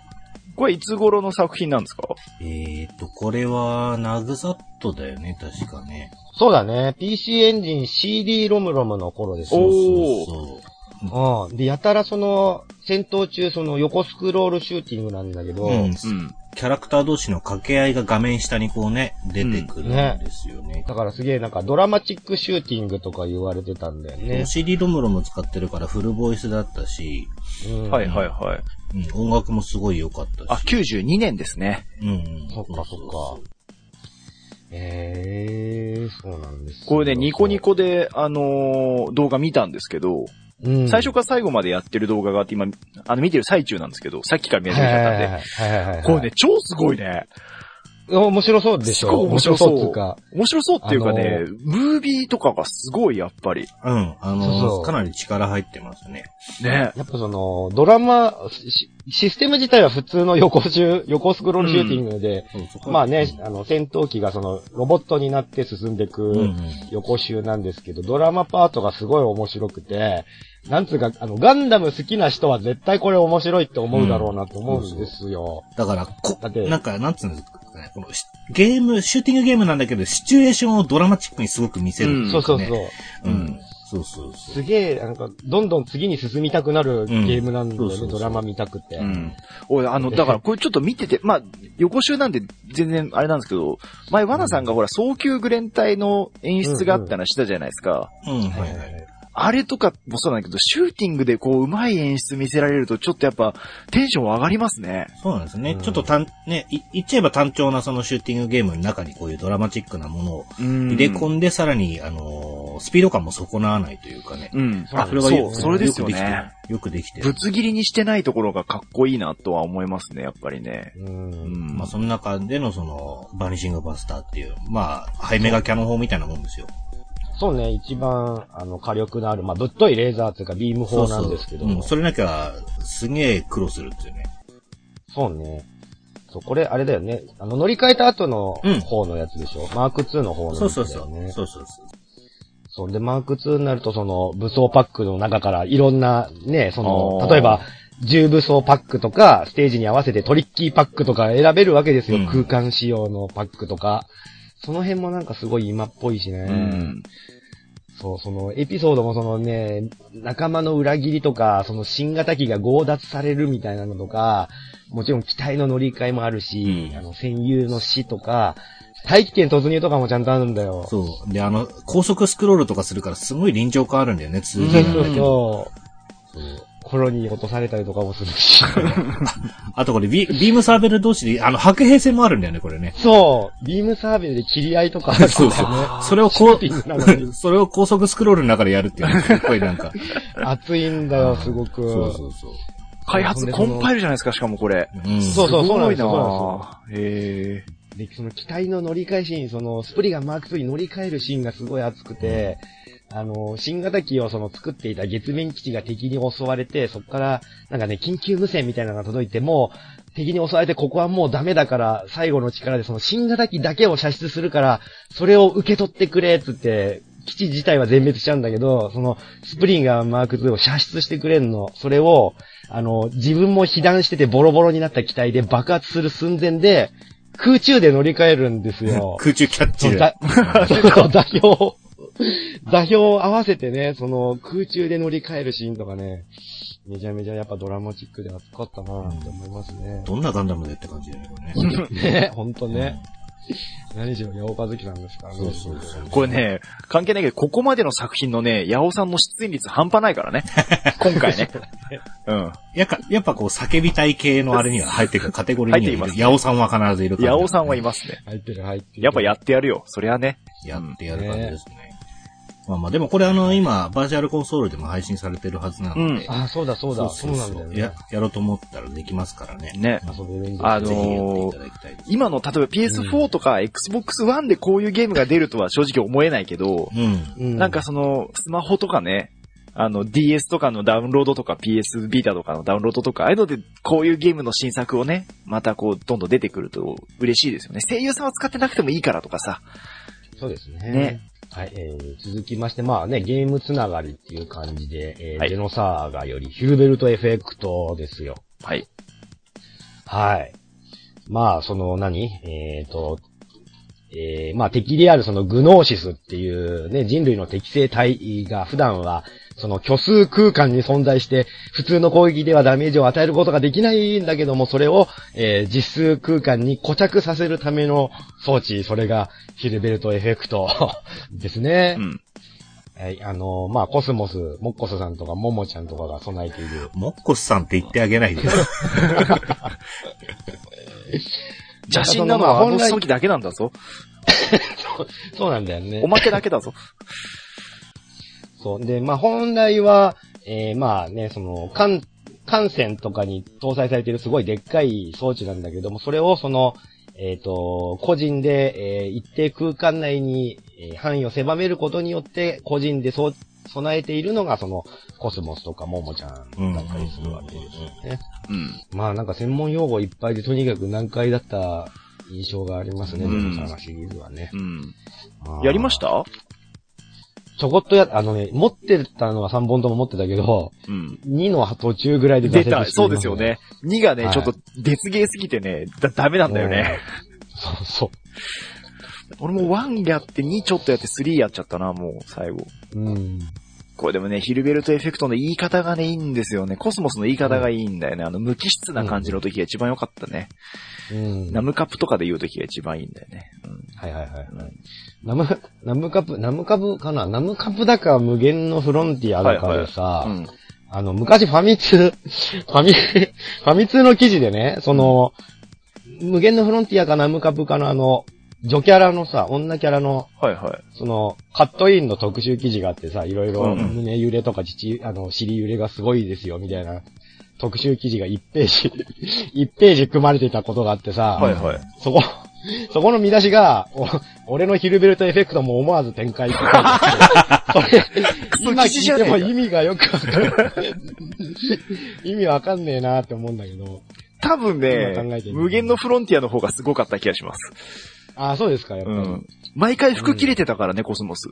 Speaker 9: これいつ頃の作品なんですか？
Speaker 10: えーと、これは、ナグザットだよね、確かね。
Speaker 8: そうだね。PC エンジン CD ロムロムの頃ですよ。
Speaker 9: おー
Speaker 10: そうそう
Speaker 8: うん。で、やたらその、戦闘中、その横スクロールシューティングなんだけど、
Speaker 10: うん。
Speaker 9: うん。
Speaker 10: キャラクター同士の掛け合いが画面下にこうね、出てくるんですよね。
Speaker 8: だからすげえなんかドラマチックシューティングとか言われてたんだよね。
Speaker 10: CD ロムロム使ってるからフルボイスだったし、
Speaker 8: うん
Speaker 9: はいはいはい。
Speaker 10: うん、音楽もすごい良かったし。
Speaker 9: あ、92年ですね。
Speaker 10: うんうん。
Speaker 8: そっかそっか。ええー、そうなんですよ
Speaker 9: これね、ニコニ。コで、あのー動画見たんですけど、
Speaker 8: うん。
Speaker 9: 最初から最後までやってる動画があって、今、あの、見てる最中なんですけど、さっきから見始めちゃったんで。
Speaker 8: はいはいはいはい。
Speaker 9: これね、超すごいね。
Speaker 8: 面白そうでしょ？
Speaker 9: 面白そう
Speaker 8: 面白っていうか。
Speaker 9: 面白そうっていうかねムービーとかがすごい、やっぱり。
Speaker 10: うん。あの
Speaker 8: そうそう
Speaker 10: かなり力入ってますね。
Speaker 9: ね。
Speaker 8: やっぱその、ドラマ、シシステム自体は普通の横集、横スクロールシューティングで、
Speaker 10: そうそこ
Speaker 8: まあね、あの、戦闘機がその、ロボットになって進んでいく
Speaker 10: うんうん。
Speaker 8: 横集なんですけど、ドラマパートがすごい面白くて、なんつうか、あの、ガンダム好きな人は絶対これ面白いって思うだろうなと思うんですよ。
Speaker 10: だから、こ
Speaker 8: だって、
Speaker 10: なんか、なんつうんですか？ね、このしゲーム、シューティングゲームなんだけど、シチュエーションをドラマチックにすごく見せるってい
Speaker 8: そうそうそう。
Speaker 10: うん。そうそうそう。
Speaker 8: すげえ、なんか、どんどん次に進みたくなるゲームなんだよね、
Speaker 10: うん
Speaker 8: ドラマ見たくて。
Speaker 9: うん。俺、あの、だから これちょっと見てて、まあ、横集なんで全然あれなんですけど、前、ワナさんがほら、早急グレン隊の演出があったのしたじゃないですか。
Speaker 10: うん、はい
Speaker 8: は
Speaker 10: はいいはい。
Speaker 8: はい。
Speaker 9: あれとかもそうなんだけど、シューティングでこう、うまい演出見せられると、ちょっとやっぱ、テンション上がりますね。
Speaker 10: そうなんですね。
Speaker 8: うん
Speaker 10: ちょっと単、ね、い言っちゃえば単調なそのシューティングゲームの中にこういうドラマチックなものを
Speaker 9: うん
Speaker 10: 入れ込んで、さらに、あのースピード感も損なわないというかね。
Speaker 9: うん。
Speaker 10: あ、それはよ
Speaker 9: そう、それですよ
Speaker 10: よくできて
Speaker 9: ね。
Speaker 10: る。よくできてる。
Speaker 9: ぶつ切りにしてないところがかっこいいなとは思いますね、やっぱりね。
Speaker 8: う。
Speaker 9: うんん。
Speaker 10: まあ、その中でのその、バニシングバスターっていう、まあ、ハイメガキャノン砲みたいなもんですよ。
Speaker 8: そうね、一番、あの、火力のある、まあ、ぶっといレーザーっていうか、ビーム砲なんですけども。
Speaker 10: うん、それなきゃ、すげえ苦労するっていうね。
Speaker 8: そうね。そう、これ、あれだよね。あの、乗り換えた後の
Speaker 10: うん
Speaker 8: 方のやつでしょ。マーク2の方の
Speaker 10: そう
Speaker 8: やつ
Speaker 10: そうそう。
Speaker 8: だよね。
Speaker 10: そうそうそう。
Speaker 8: そう。で、マーク2になると、その、武装パックの中から、いろんな、ね、その例えば、重武装パックとか、ステージに合わせてトリッキーパックとか選べるわけですよ。
Speaker 10: うん
Speaker 8: 空間仕様のパックとか。その辺もなんかすごい今っぽいしね。
Speaker 9: うん。
Speaker 8: そう、その、エピソードもそのね、仲間の裏切りとか、その新型機が強奪されるみたいなのとか、もちろん機体の乗り換えもあるし、
Speaker 10: うん
Speaker 8: あの、戦友の死とか、大気圏突入とかもちゃんとあるんだよ。
Speaker 10: そう。で、あの、高速スクロールとかするから、すごい臨場感あるんだよね、2D
Speaker 8: そう
Speaker 10: なんだ
Speaker 8: そう。そう。コロに落とされたりとかもするし。
Speaker 10: あとこれビ、ビームサーベル同士で、あの、白兵戦もあるんだよね、これね。
Speaker 8: そう。ビームサーベルで切り合いとかあるんだよね。
Speaker 10: そうそう。それをこう、それを高速スクロールの中でやるっていうのがすっごいなんか。
Speaker 8: 熱いんだよ、すごく。
Speaker 10: そうそうそう。
Speaker 9: 開発コンパイルじゃないですか、しかもこれ。
Speaker 10: うん。
Speaker 8: そうそう、そうなんですよ。
Speaker 9: へえ。
Speaker 8: でその機体の乗り換えシーン、その、スプリガンマーク2に乗り換えるシーンがすごい熱くて、あの、新型機をその作っていた月面基地が敵に襲われて、そこから、なんかね、緊急無線みたいなのが届いて、もう、敵に襲われてここはもうダメだから、最後の力でその新型機だけを射出するから、それを受け取ってくれ、つって、基地自体は全滅しちゃうんだけど、その、スプリンガーマーク2を射出してくれんの。それを、あの、自分も被弾しててボロボロになった機体で爆発する寸前で、空中で乗り換えるんですよ。
Speaker 10: 空中キャッチで。
Speaker 8: そうだ そう座標、座標を合わせてね、その空中で乗り換えるシーンとかね、めちゃめちゃやっぱドラマチックで熱かったなって思いますね。
Speaker 10: どんなガンダムでって感じだよね、これね。
Speaker 8: ね、ほんとね。何しろ、八岡好きなんですからね。
Speaker 10: そうそうそう。
Speaker 9: これね、関係ないけど、ここまでの作品のね、ヤオさんの出演率半端ないからね。今回ね。うん。
Speaker 10: やっぱ、やっぱこう叫びたい系のあれには入ってくるカテゴリーには。
Speaker 9: 入っています
Speaker 10: ヤオさんは必ずいるから、
Speaker 9: ヤオさんはいますね。
Speaker 8: 入ってる入ってる。
Speaker 9: やっぱやってやるよ。そりゃね。
Speaker 10: やってやる感じですね。まあまあ、でもこれあの、今、バーチャルコンソールでも配信されてるはずなので、
Speaker 8: あ、そうだそうだ、そうなんだよね
Speaker 10: や。、やろうと思ったらできますからね。
Speaker 9: ね。
Speaker 8: 遊べるんで
Speaker 9: あの
Speaker 10: ぜひやっていただきたいです。
Speaker 9: 今の例えば PS4 とか Xbox One でこういうゲームが出るとは正直思えないけど、
Speaker 10: うん。
Speaker 8: うん
Speaker 9: なんかその、スマホとかね、あの DS とかのダウンロードとか PS ビータとかのダウンロードとか、ああいうのでこういうゲームの新作をね、またこうどんどん出てくると嬉しいですよね。声優さんは使ってなくてもいいからとかさ。
Speaker 8: そうですね。
Speaker 9: ね
Speaker 8: はい、えー、続きまして、まあね、ゲームつながりっていう感じで、えー
Speaker 9: はい
Speaker 8: ジェノサーガよりヒルベルトエフェクトですよ。
Speaker 9: はい。
Speaker 8: はい。まあ、その何、えっ、と、えーまあ敵であるそのグノーシスっていうね、人類の適正体が普段は、その虚数空間に存在して、普通の攻撃ではダメージを与えることができないんだけども、それを、えー実数空間に固着させるための装置、それがヒルベルトエフェクト ですね。
Speaker 9: うん。
Speaker 8: はい、あのまあ、コスモス、モッコスさんとかモモちゃんとかが備えている。
Speaker 10: モッコスさんって言ってあげないでよ。
Speaker 9: 邪神なのはあの装機だけなんだぞ。
Speaker 8: そうなんだよね
Speaker 9: お。まけだけだぞ。
Speaker 8: そう。で、まあ、本来は、えー、まあね、その、艦、艦船とかに搭載されているすごいでっかい装置なんだけども、それをその、えっ、と、個人で、えー一定空間内に、えー範囲を狭めることによって、個人でそう、備えているのが、その、コスモスとかモモちゃんだったりするわけですよね。
Speaker 9: うん。
Speaker 8: まあなんか専門用語いっぱいでとにかく難解だった印象がありますね、
Speaker 9: うん
Speaker 8: デモサガシリーズはね。
Speaker 9: うん。やりました？
Speaker 8: ちょこっとや、あのね、持ってたのは3本とも持ってたけど、
Speaker 9: うん。
Speaker 8: 2の途中ぐらいで
Speaker 9: 出た、そうですよね。。2がね、
Speaker 8: はい
Speaker 9: ちょっと、別ゲーすぎてね、だ、ダメなんだよね。
Speaker 8: そうそう。
Speaker 9: 俺も1やって2ちょっとやって3やっちゃったな、もう、最後。
Speaker 8: うん。
Speaker 9: これでもね、ヒルベルトエフェクトの言い方がね、いいんですよね。コスモスの言い方がいいんだよね。あの、無機質な感じの時が一番良かったね。
Speaker 8: うん。
Speaker 9: ナムカップとかで言う時が一番いいんだよね。うん。
Speaker 8: はいはいはい。ナム、ナムカプ、ナムカプかな？ナムカプだか無限のフロンティアだかでさ、
Speaker 9: うん。
Speaker 8: あの、昔ファミ通、ファミ、ファミ通の記事でね、その、無限のフロンティアかナムカプかのあの、女キャラのさ、女キャラの、
Speaker 9: はいはい。
Speaker 8: その、カットインの特集記事があってさ、いろいろ
Speaker 9: うん
Speaker 8: 胸揺れとか父、あの、尻揺れがすごいですよ、みたいな特集記事が1ページ、1ページ組まれてたことがあってさ、
Speaker 9: はいはい。
Speaker 8: そこ、そこの見出しが、お俺のヒルベルトエフェクトも思わず展開って それ、今聞いても意味がよくわかる。意味わかんねえなって思うんだけど。
Speaker 9: 多分ね無限のフロンティアの方がすごかった気がします。
Speaker 8: あ、そうですか、やっぱり。
Speaker 9: うん。毎回服切れてたからね、コスモス。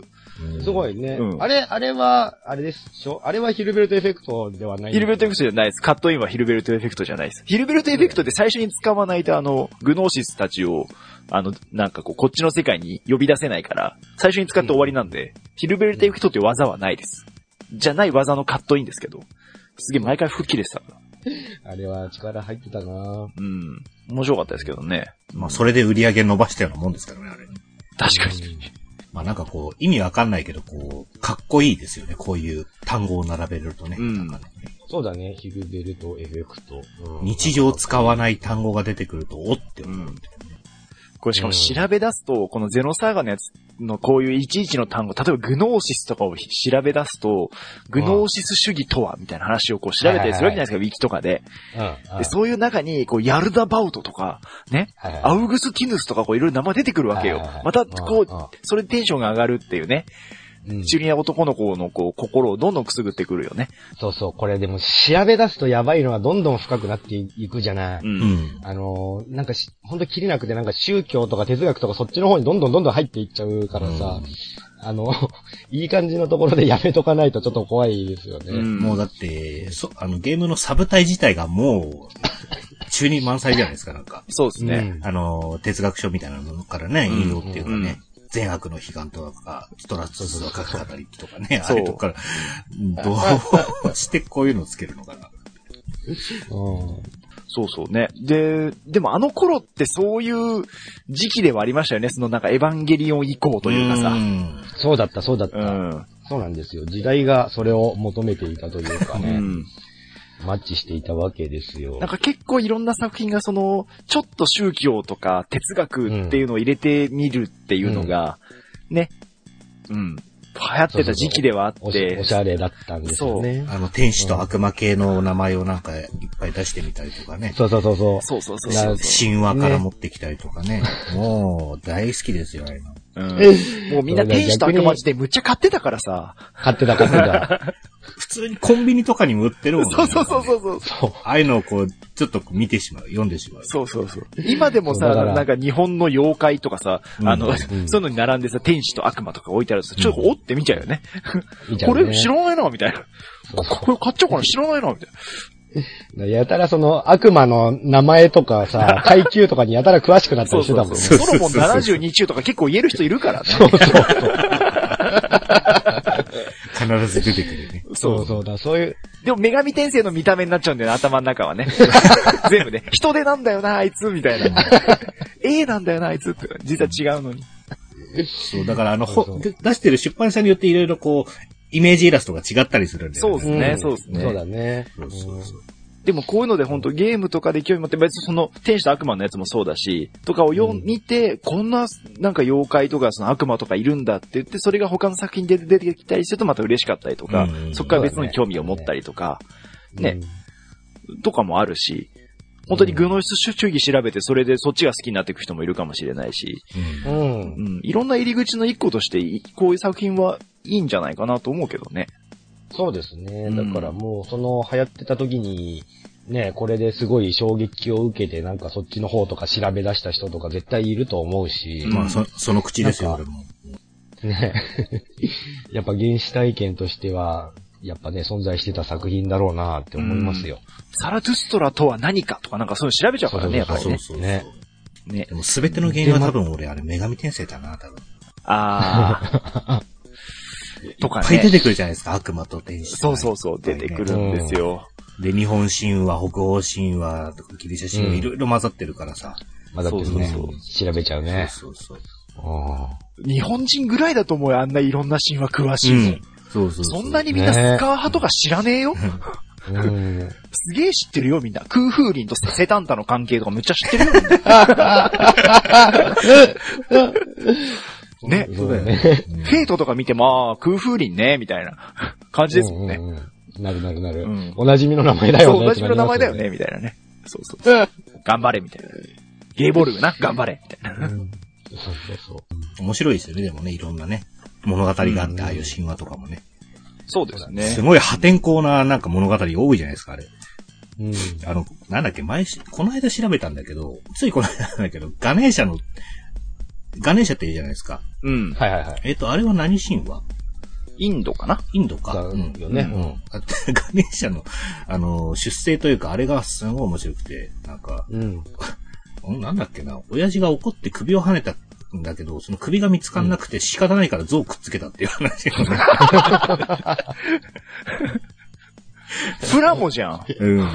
Speaker 8: すごいね。
Speaker 9: うん
Speaker 8: あれ、あれは、あれでしょあれはヒルベルトエフェクトではない
Speaker 9: ヒルベルトエフェクトじゃないです。カットインはヒルベルトエフェクトじゃないです。ヒルベルトエフェクトで最初に使わないと、あの、グノーシスたちを、あの、なんかこう、こっちの世界に呼び出せないから、最初に使って終わりなんで、ヒルベルトエフェクトっていう技はないです。じゃない技のカットインですけど。すげえ毎回服切れてたから。
Speaker 8: あれは力入ってたな
Speaker 9: うん。面白かったですけどね。
Speaker 10: まあ、それで売り上げ伸ばしたようなもんですからね、あれ。
Speaker 9: 確かに。
Speaker 10: まあなんかこう、意味わかんないけど、こう、かっこいいですよね。こういう単語を並べるとね。
Speaker 9: うん
Speaker 10: なんかね
Speaker 8: そうだね、ヒルベルトエフェクト。うん
Speaker 10: 日常使わない単語が出てくると、おって思う。
Speaker 9: うんこれしかも調べ出すと、このゼノサーガのやつのこういういちいちの単語、例えばグノーシスとかを調べ出すと、グノーシス主義とはみたいな話をこう調べたりするわけじゃないですか、ウィキとかで。
Speaker 8: うん。
Speaker 9: で、そういう中に、こう、ヤルダバウトとか、ね、アウグスティヌスとかこういろいろ名前出てくるわけよ。また、こ
Speaker 8: う、
Speaker 9: それでテンションが上がるっていうね、
Speaker 8: うん
Speaker 9: 中二な男の子のこう、心をどんどんくすぐってくるよね。
Speaker 8: そうそう、これでも調べ出すとやばいのはどんどん深くなっていくじゃない。
Speaker 9: う。
Speaker 10: うんん。
Speaker 8: あのーなんかし、ほんと切りなくてなんか宗教とか哲学とかそっちの方にどんどんどんどん入っていっちゃうからさ、あの、いい感じのところでやめとかないとちょっと怖いですよね。
Speaker 9: うん
Speaker 10: もうだって、そ、あの、ゲームのサブタイ自体がもう、中に満載じゃないですか、なんか。
Speaker 9: そうですね。
Speaker 10: あの、哲学書みたいなのからね、
Speaker 9: うん
Speaker 10: 引用っていうか
Speaker 9: うん
Speaker 10: ね、善悪の悲願とか、ストラッツの書き語りとかね、あ
Speaker 9: そう
Speaker 10: れとか、どう してこういうのをつけるのかな。
Speaker 8: うん
Speaker 9: そうそうね。で、でもあの頃ってそういう時期ではありましたよね。そのなんかエヴァンゲリオン以降というかさ。
Speaker 10: ん
Speaker 8: そうだった、そうだった、
Speaker 9: うん。
Speaker 8: そうなんですよ。時代がそれを求めていたというかね、
Speaker 9: うん。
Speaker 8: マッチしていたわけですよ
Speaker 9: なん。か結構いろんな作品がその、ちょっと宗教とか哲学っていうのを入れてみるっていうのが、ね。うん。流行ってた時期ではあっ
Speaker 8: おしておしゃれだったんですよね。
Speaker 10: あの、天使と悪魔系の名前をなんかいっぱい出してみたりとかね。
Speaker 8: そうそうそうそう。
Speaker 9: そうそうそう
Speaker 8: な
Speaker 9: そう。
Speaker 10: 神話から持ってきたりとかね。もう、大好きですよ、あれの。
Speaker 9: うん。もうみんな天使と悪魔自体むっちゃ買ってたからさ。
Speaker 8: 買ってた買ってた。
Speaker 10: 普通にコンビニとかにも売ってるもんね。
Speaker 9: そうそうそうそうそう。
Speaker 10: ああいうのをこう、ちょっと見てしまう、読んでしまう。
Speaker 9: そうそうそう。今でもさ、なんか日本の妖怪とかさ、
Speaker 10: うん
Speaker 9: あの、
Speaker 10: うん
Speaker 9: そういうのに並んでさ、天使と悪魔とか置いてあるとさ、ちょっとおって見ちゃうよね。これ知らないな、みたいな。
Speaker 8: そうそう
Speaker 9: これ買っちゃおうかな、知らないな、みたいな。
Speaker 8: やたらその悪魔の名前とかさ、階級とかにやたら詳しくなったりしてたもんね。
Speaker 9: ソロモン72中とか結構言える人いるからね。
Speaker 8: そうそうそう。
Speaker 10: 必ず出てくるね。
Speaker 8: そうそうだ、そういう、
Speaker 9: でも女神転生の見た目になっちゃうんだよね、頭の中はね。全部ね。人手なんだよな、あいつ、みたいな。A なんだよな、あいつって。実は違うのに。
Speaker 10: そう、だからあの、出してる出版社によっていろいろこう、イメージイラストが違ったりするんだよね。
Speaker 9: そうですね、そうですね。
Speaker 8: そうだね。
Speaker 10: そうそうそう。
Speaker 9: でもこういうので本当ゲームとかで興味持って、別にその天使と悪魔のやつもそうだし、とかを読ん見て、こんななんか妖怪とかその悪魔とかいるんだって言って、それが他の作品で出てきたりするとまた嬉しかったりとか、
Speaker 10: うん。
Speaker 9: そこから別のに興味を持ったりとか、ね、とかもあるし、本当にグノイス主義調べて、それでそっちが好きになっていく人もいるかもしれないし、
Speaker 10: うん。
Speaker 8: うん。
Speaker 9: うん、いろんな入り口の一個として、いこういう作品はいいんじゃないかなと思うけどね。
Speaker 8: そうですね。
Speaker 9: うん
Speaker 8: だからもう、その流行ってた時に、ね、これですごい衝撃を受けて、なんかそっちの方とか調べ出した人とか絶対いると思うし、
Speaker 10: まあ、そ、その口ですよ、俺も。
Speaker 8: ね。やっぱ原始体験としては、やっぱね、存在してた作品だろうなって思いますよ。
Speaker 9: サラトゥストラとは何かとかなんかそういうの調べちゃうからね、やっぱりね。
Speaker 10: そう
Speaker 8: ね。
Speaker 9: ね
Speaker 10: で。も全ての原因は多分俺、あれ、女神転生だな、多分。
Speaker 9: ああ。とかね。
Speaker 10: いっぱい出てくるじゃないですか、悪魔と天使。
Speaker 9: そうそうそう、出てくるんですよ。
Speaker 10: で、日本神話、北欧神話とかギリシャ神話、
Speaker 8: うん
Speaker 10: いろいろ混ざってるからさ。
Speaker 8: まだってね
Speaker 9: そうそう
Speaker 8: 調べちゃうね。
Speaker 10: そうそう。
Speaker 8: うん
Speaker 9: 日本人ぐらいだと思うよ、あんないろんな神話詳しいの。
Speaker 10: そうそうそう。
Speaker 9: そんなにみんなスカー派とか知らねえよ。
Speaker 8: うん。
Speaker 9: すげえ知ってるよ、みんな。空風林とセタンタの関係とかめっちゃ知ってるよ。ね。
Speaker 8: そうだよね。
Speaker 9: フェイトとか見ても、あー空風林ね、みたいな感じですもんね。
Speaker 8: うんうんうんなるなるなる。
Speaker 9: うん
Speaker 8: おなじみの名前だよね。
Speaker 9: そう、同じの名前だよね、みたいなね。そうそうそう。頑張れ、みたいな。ゲイボルグな、頑張れ、みたいな。
Speaker 8: そうそうそう。
Speaker 10: 面白いですよね、でもね、いろんなね、物語があって、ああいう神話とかもね。
Speaker 9: そうですね。
Speaker 10: すごい破天荒ななんか物語多いじゃないですか、あれ。
Speaker 8: うん。
Speaker 10: あの、なんだっけ、前し、この間調べたんだけど、ついこの間なんだけど、ガネーシャの、ガネーシャっていいじゃないですか。
Speaker 9: うん。
Speaker 8: はいはいはい。
Speaker 10: えっと、あれは何神話？
Speaker 9: インドかな？
Speaker 10: インドか？
Speaker 8: だ
Speaker 10: うん。
Speaker 8: よね。
Speaker 10: う
Speaker 8: うん
Speaker 10: ガネーシャの、あの、出生というか、あれがすごい面白くて、なんか、
Speaker 8: うん。
Speaker 10: んなんだっけな、親父が怒って首を跳ねたんだけど、その首が見つかんなくて仕方ないから像をくっつけたっていう話がね。
Speaker 9: プラモじゃん。
Speaker 10: うん。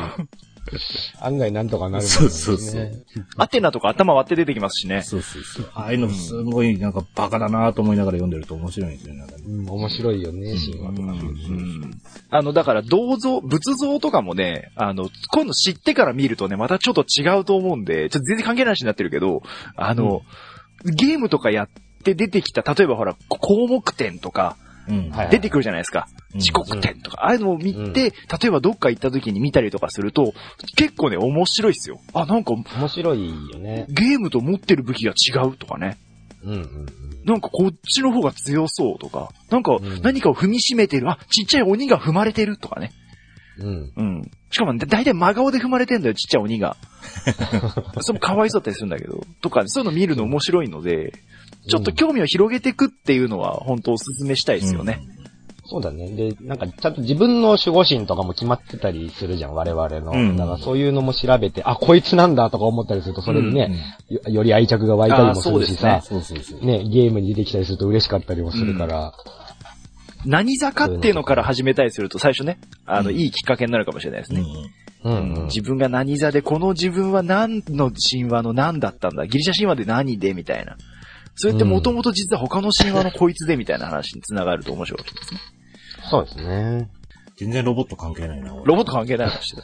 Speaker 8: 案外なんとかなるね。
Speaker 10: そうそうそう。
Speaker 9: アテナとか頭割って出てきますしね。
Speaker 10: そうそうそう。ああいうのすごいなんかバカだなと思いながら読んでると面白いんですよね。
Speaker 8: うん、面白いよね、神話とか。
Speaker 9: うんあの、だから、銅像、仏像とかもね、あの、こういうの知ってから見るとね、またちょっと違うと思うんで、ちょっと全然関係ない話になってるけど、あの、ゲームとかやって出てきた、例えばほら、項目点とか、出てくるじゃないですか。
Speaker 10: うん
Speaker 9: 時刻点とか、ああいうのを見て、
Speaker 8: うん
Speaker 9: 例えばどっか行った時に見たりとかすると、結構ね、面白いっすよ。あ、なんか、
Speaker 8: 面白いよね。
Speaker 9: ゲームと持ってる武器が違うとかね。
Speaker 8: うんうん
Speaker 9: なんかこっちの方が強そうとか、なんか
Speaker 8: ん
Speaker 9: 何かを踏みしめてる、あ、ちっちゃい鬼が踏まれてるとかね。
Speaker 8: うん。うん。
Speaker 9: うん。しかも、だだいたい真顔で踏まれてんだよ、ちっちゃい鬼が。それもかわいそうだったりするんだけど。とか、そういうの見るの面白いので、ちょっと興味を広げていくっていうのは、本当お勧めしたいですよね。
Speaker 8: そうだね。で、なんか、ちゃんと自分の守護神とかも決まってたりするじゃん、我々の。
Speaker 10: うん
Speaker 8: だからそういうのも調べて、あ、こいつなんだとか思ったりすると、それでね、よより愛着が湧いたりもするしさ、
Speaker 10: そうそうそう。
Speaker 8: ねゲームに出てきたりすると嬉しかったりもするから、
Speaker 9: 何坂っていうのから始めたりすると、最初ね、あの、
Speaker 10: うん
Speaker 9: いいきっかけになるかもしれないですね。
Speaker 8: うん、うん。
Speaker 9: 自分が何座で、この自分は何の神話の何だったんだ？ギリシャ神話で何で？みたいな。それってもともと実は他の神話のこいつでみたいな話に繋がると面白いですね。
Speaker 8: そうですね。
Speaker 10: 全然ロボット関係ないな、俺
Speaker 9: ロボット関係ない話だ。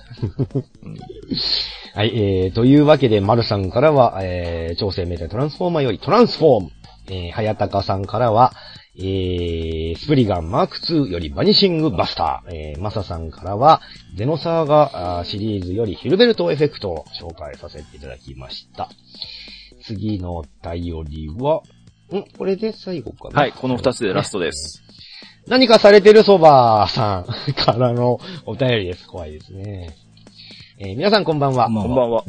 Speaker 8: はい、えー、というわけで、マルさんからは、えー、超生命体トランスフォーマーよりトランスフォーム。えー、はやたかさんからは、えー、スプリガンマーク2よりバニシングバスター。えー、マサさんからは、ゼノサーガあーシリーズよりヒルベルトエフェクトを紹介させていただきました。次のお便りは、ん？これで最後かな？
Speaker 9: はい、この二つでラストです。
Speaker 8: 何かされてるそばさん からのお便りです。怖いですね。えー皆さんこんばんは。
Speaker 10: こんばんは。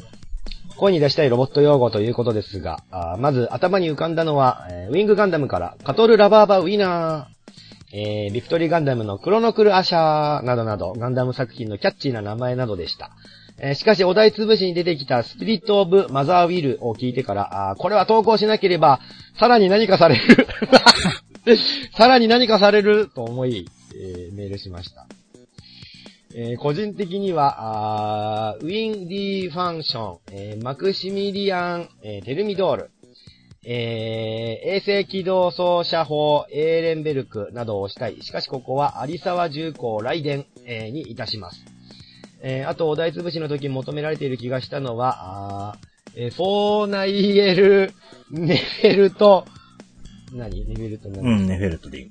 Speaker 8: 声に出したいロボット用語ということですが、あーまず頭に浮かんだのは、えーウィングガンダムからカトルラバーバウィナー。えー、ビクトリーガンダムのクロノクルアシャーなどなど、ガンダム作品のキャッチーな名前などでした。えーしかし、お題潰しに出てきたスピリット・オブ・マザー・ウィルを聞いてから、あこれは投稿しなければ、さらに何かされる。さらに何かされると思い、えーメールしました。えー個人的には、あウィンディファンション、えマクシミリアン、えテルミドール、えー衛星軌道操作法、エーレンベルクなどをしたい。しかしここは有沢重工雷電、えーにいたします。えーあと、お題潰しの時求められている気がしたのは、あーえーフォーナイエル、ネフェルト、何？ネフェルト何
Speaker 10: うん、ネフェルトでいい。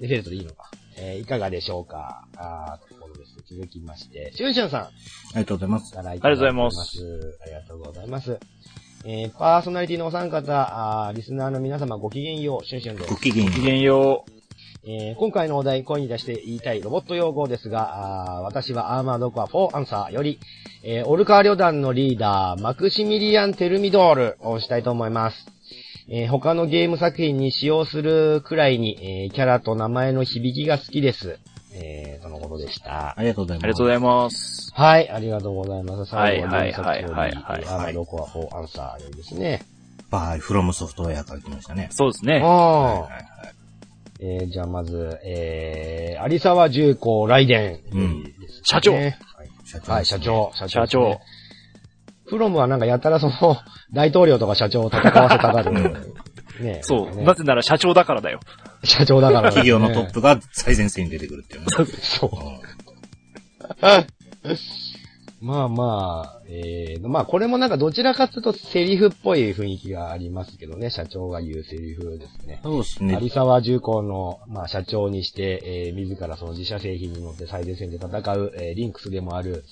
Speaker 8: ネフェルトでいいのか。えーいかがでしょうか？あーところです。続きまして、シュンシュンさん。
Speaker 10: ありがとうございます。
Speaker 8: からい
Speaker 9: ありがとうございます
Speaker 8: ありがとうございます。えーパーソナリティのお三方、あーリスナーの皆様ごきげんよう、シュンシュンです
Speaker 10: ご。機嫌
Speaker 9: ごきげんよ
Speaker 8: えー今回のお題、声に出して言いたいロボット用語ですが、私はアーマードコア4アンサーより、えーオルカー旅団のリーダー、マクシミリアン・テルミドールをしたいと思います。えー他のゲーム作品に使用するくらいに、えーキャラと名前の響きが好きです。えー、とのことでした。
Speaker 10: ありがとうございます。
Speaker 9: ありがとうございます。
Speaker 8: はい、ありがとうございます。
Speaker 9: はい
Speaker 8: 最後
Speaker 9: はい
Speaker 8: に作より
Speaker 9: はいはいはい
Speaker 8: アーマードコア4アンサーよりですね。
Speaker 10: バイ、フロムソフトウェアから来ましたね。
Speaker 9: そうですね。
Speaker 8: あーえー、じゃあまず、えー、有沢重工雷電。
Speaker 10: うん
Speaker 9: 社長
Speaker 8: はい、
Speaker 10: 社長。
Speaker 8: はい社。長。社
Speaker 9: 社長。
Speaker 8: フロムはなんかやたらその、大統領とか社長を戦わせたがる。ね
Speaker 9: そう。
Speaker 8: ね
Speaker 9: なぜなら社長だからだよ。
Speaker 8: 社長だから、ね。
Speaker 10: 企業のトップが最前線に出てくるっていうね。
Speaker 8: そう。まあまあ、えー、まあこれもなんかどちらかというとセリフっぽい雰囲気がありますけどね、社長が言うセリフですね。
Speaker 10: そうですね。
Speaker 8: 有沢重工の、まあ、社長にして、えー自らその自社製品に乗って最前線で戦う、えーリンクスでもある、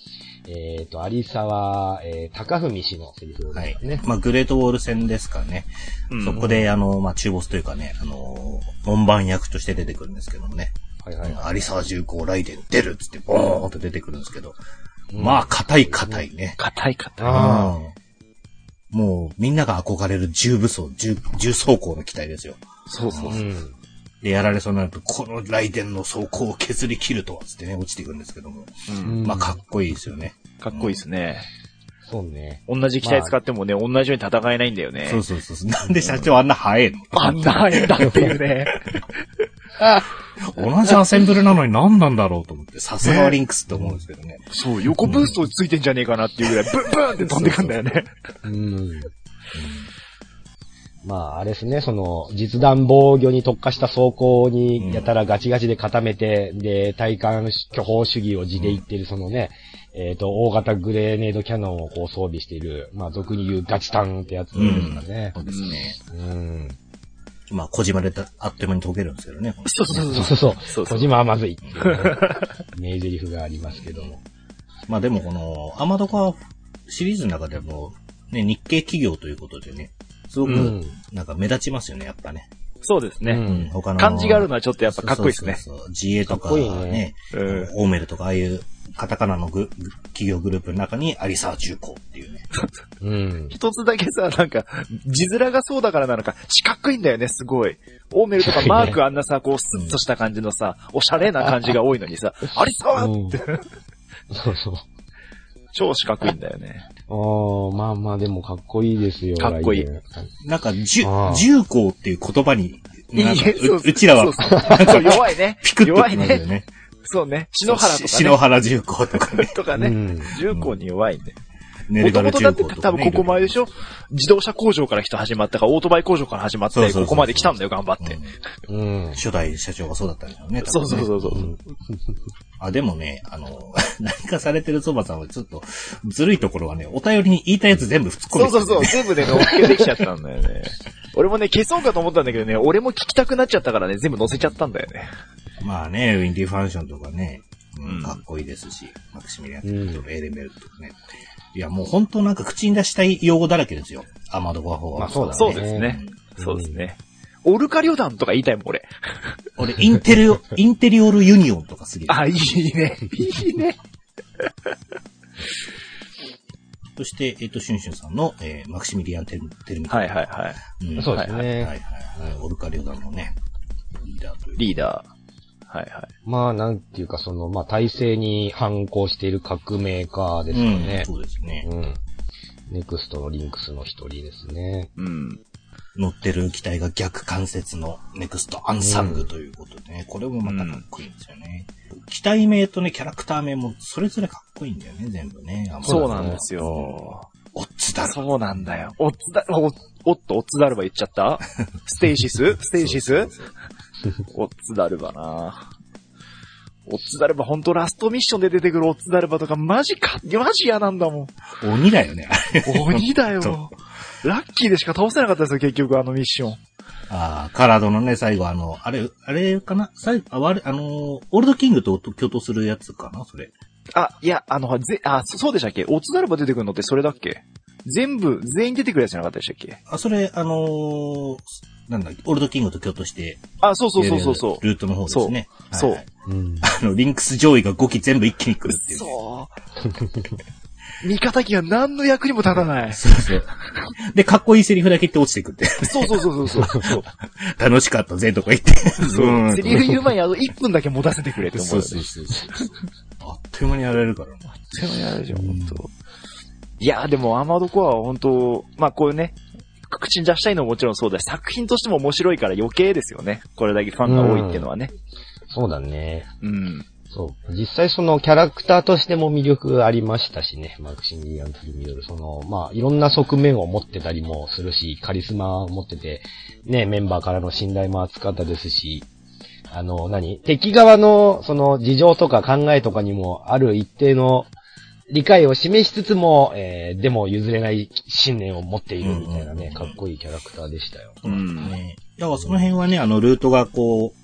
Speaker 8: えっ、と、有沢、えー高文氏のセリフ
Speaker 10: はい
Speaker 8: ですね。。
Speaker 10: まあ、グレートウォール戦ですかね。
Speaker 9: うん
Speaker 10: そこで、あの、まあ、中ボスというかね、あの、門番役として出てくるんですけどもね。
Speaker 8: はいはいはい。
Speaker 10: 有沢重工雷電出るっつって、ボーンと出てくるんですけど。まあ、硬い硬いね。
Speaker 9: 硬い硬い。
Speaker 8: あ
Speaker 10: うんもう、みんなが憧れる重武装、重、重装甲の機体ですよ。
Speaker 9: そうそう
Speaker 8: あ。うん。
Speaker 10: で、やられそうになると、この雷電の装甲を削り切るとは、つってね、落ちていくんですけども。
Speaker 9: うん
Speaker 10: まあ、かっこいいですよね。
Speaker 9: かっこいいですね。
Speaker 8: そうね。
Speaker 9: 同じ機体使ってもね、同じように戦えないんだよね。
Speaker 10: そうそうそう。なんで社長あんな速いの？
Speaker 9: あんな速いんだっていうね。
Speaker 10: 同じアセンブルなのに何なんだろうと思って、さすがはリンクスって思うんですけどね。
Speaker 9: そう、横ブーストついてんじゃねえかなっていうぐらい、ブンブンって飛んでくんだよね。
Speaker 8: うん。まあ、あれですね、その、実弾防御に特化した装甲にやたらガチガチで固めて、で、体感巨砲主義を地で言ってる、そのね、えっ、と、大型グレネードキャノンをこう装備している、まあ、俗に言うガチタンってやつですかね。
Speaker 10: そうですね。
Speaker 8: うん。
Speaker 10: まあ、小島でたあっという間に解けるんですけどね。
Speaker 9: そうそうそう
Speaker 8: そうそう小島はまずいっていうね、名台詞がありますけども。
Speaker 10: まあでもこの、アマドカシリーズの中でも、ね、日系企業ということでね、すごく
Speaker 8: うん、
Speaker 10: なんか目立ちますよね、やっぱね。
Speaker 9: そうですね。
Speaker 8: うん
Speaker 10: 他の。
Speaker 9: 感じがあるのはちょっとやっぱかっこいいですね。
Speaker 10: そうそうそう自衛とか
Speaker 8: かっこいい
Speaker 10: ね
Speaker 8: ね、
Speaker 9: うん
Speaker 10: オーメルとかああいうカタカナのグ企業グループの中にアリサー重工っていうね。
Speaker 8: うん。
Speaker 9: 一つだけさ、なんか、字面がそうだからなのか、四角いんだよね、すごい。オーメルとかマークあんなさ、こう、スッとした感じのさ、おしゃれな感じが多いのにさ、ありそうって、
Speaker 8: そうそう。
Speaker 9: 超四角いんだよね。
Speaker 8: ああ、まあまあでもかっこいいですよ。
Speaker 9: かっこいい
Speaker 10: なんか、じゅ重工っていう言葉に、
Speaker 9: う
Speaker 10: ちらは
Speaker 9: そうそうそう弱いね。
Speaker 10: ピクッと
Speaker 9: 弱いね。そうね。篠原とかね。
Speaker 10: し篠原重工とかね。
Speaker 9: とかね。
Speaker 8: うん
Speaker 9: 重工に弱いんで。
Speaker 10: ネルガル
Speaker 9: もともと
Speaker 10: かね。
Speaker 9: 多分ここまででしょ？自動車工場から人始まったか、オートバイ工場から始まって、
Speaker 10: そうそうそう
Speaker 9: ここまで来たんだよ、頑張って。
Speaker 8: うん。
Speaker 10: 初代社長がそうだったんでしょうね。
Speaker 9: そうそうそうそう。
Speaker 8: うん
Speaker 10: あ、でもね、あの、何かされてるそばさんはちょっと、ずるいところはね、お便りに言いたいやつ全部突っ込んで
Speaker 9: そうそうそう、全部で乗っけてきちゃったんだよね。俺もね、消そうかと思ったんだけどね、俺も聞きたくなっちゃったからね、全部載せちゃったんだよね。
Speaker 10: まあね、ウィンディファンションとかね、うん
Speaker 9: うん
Speaker 10: かっこいいですし、マクシミリアン
Speaker 8: うん
Speaker 10: とかエレメルとかね。いや、もう本当なんか口に出したい用語だらけですよ。アマドゴア法は。
Speaker 8: まあそうだね
Speaker 9: そうですね。そうですね。オルカ旅団とか言いたいもん、俺。
Speaker 10: 俺、インテリオ、インテリオールユニオンとかすげえ。
Speaker 9: あ、いいね。いいね。
Speaker 10: そして、えっ、と、シュンシュンさんの、えーマクシミリアンテルテルミ
Speaker 9: はいはいはい。
Speaker 10: い
Speaker 8: そうですね
Speaker 10: はいはいはい。オルカリオダンのね、リーダーという。
Speaker 9: リーダはいはい。
Speaker 8: まあ、なんていうか、その、まあ、体制に反抗している革命家ですよね。
Speaker 10: そうですね。
Speaker 8: うん。ネクストのリンクスの一人ですね。
Speaker 9: うん。
Speaker 10: 乗ってる機体が逆関節のネクストアンサングということでね、これもまたかっこいいんですよね。機体名とね、キャラクター名もそれぞれかっこいいんだよね、全部ね。
Speaker 9: そうなんですよ。
Speaker 10: オッツだろ。
Speaker 9: そうなんだよ。おっつだ、お、おっと、オッツダルヴァ言っちゃった？ステイシス？ステイシス？オッツダルヴァなおっつだるば、ほんとラストミッションで出てくるおっつだるばとか、マジか、マジ嫌なんだもん。
Speaker 10: 鬼だよね。
Speaker 9: 鬼だよ。ラッキーでしか倒せなかったですよ、結局あのミッション。
Speaker 10: ああ、カラードのね、最後あの、あれ、あれかな？最後、あ、われ、あのー、オールドキングと共闘するやつかな？それ。
Speaker 9: あ、いや、あの、ぜ、あ、そそうでしたっけ？おつだるば出てくるのってそれだっけ？全部、全員出てくるやつじゃなかったでしたっけ？
Speaker 10: あ、それ、あのー、なんだっけ、オールドキングと共闘して、
Speaker 9: あ、そうそうそうそうそう。
Speaker 10: ルートの方ですね。
Speaker 9: そう
Speaker 10: はいはい
Speaker 8: うん。
Speaker 10: あの、リンクス上位が5機全部一気に来るっていうね。
Speaker 9: そう。味方機が何の役にも立たない。
Speaker 10: そうそう。で、かっこいいセリフだけ言って落ちていくって。
Speaker 9: そうそうそうそうそう。そ う
Speaker 10: 楽しかったぜとか言って。うん
Speaker 9: セリフ言う前にあの1分だけ持たせてくれって思うよね。
Speaker 10: そうそうそうそう。あっという間にやられるからな。
Speaker 9: そういうのやるじゃん、本当。いや、でもアーマードコアは本当、まあこういうね、口に出したいのももちろんそうだし、作品としても面白いから余計ですよね。これだけファンが多いっていうのはね。
Speaker 8: そうだね。
Speaker 9: うん。
Speaker 8: そう。実際そのキャラクターとしても魅力ありましたしね。マクシミリアン・トリミドル。その、まあ、いろんな側面を持ってたりもするし、カリスマを持ってて、ね、メンバーからの信頼も厚かったですし、あの、何？敵側の、その、事情とか考えとかにも、ある一定の理解を示しつつも、えー、でも譲れない信念を持っているみたいなね、かっこいいキャラクターでしたよ。
Speaker 9: うん。
Speaker 10: ね。だからその辺はね、あの、ルートがこう、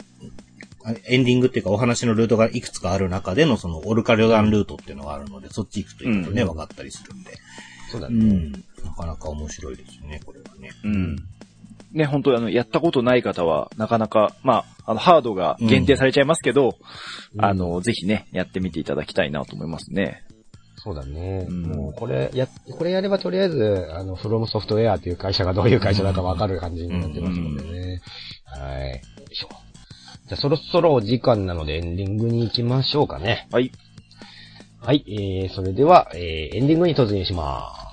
Speaker 10: あエンディングっていうかお話のルートがいくつかある中でのそのオルカ旅団ルートっていうのがあるので、そっち行くといいとね、
Speaker 9: うん
Speaker 10: 分かったりするんで。
Speaker 8: そうだね。
Speaker 10: うん。なかなか面白いですよね、これはね。
Speaker 9: うん。ね、本当あの、やったことない方は、なかなか、まあ、あの、ハードが限定されちゃいますけど、
Speaker 8: うん
Speaker 9: あの、ぜひね、やってみていただきたいなと思いますね。
Speaker 8: そうだね。
Speaker 9: うん
Speaker 8: もう、これ、や、これやればとりあえず、あの、フロムソフトウェアっていう会社がどういう会社だかわかる感じになってますのでね。はい。よいしょ。じゃあ、そろそろお時間なのでエンディングに行きましょうかね。
Speaker 9: はい。
Speaker 8: はい、えー、それでは、えー、エンディングに突入します。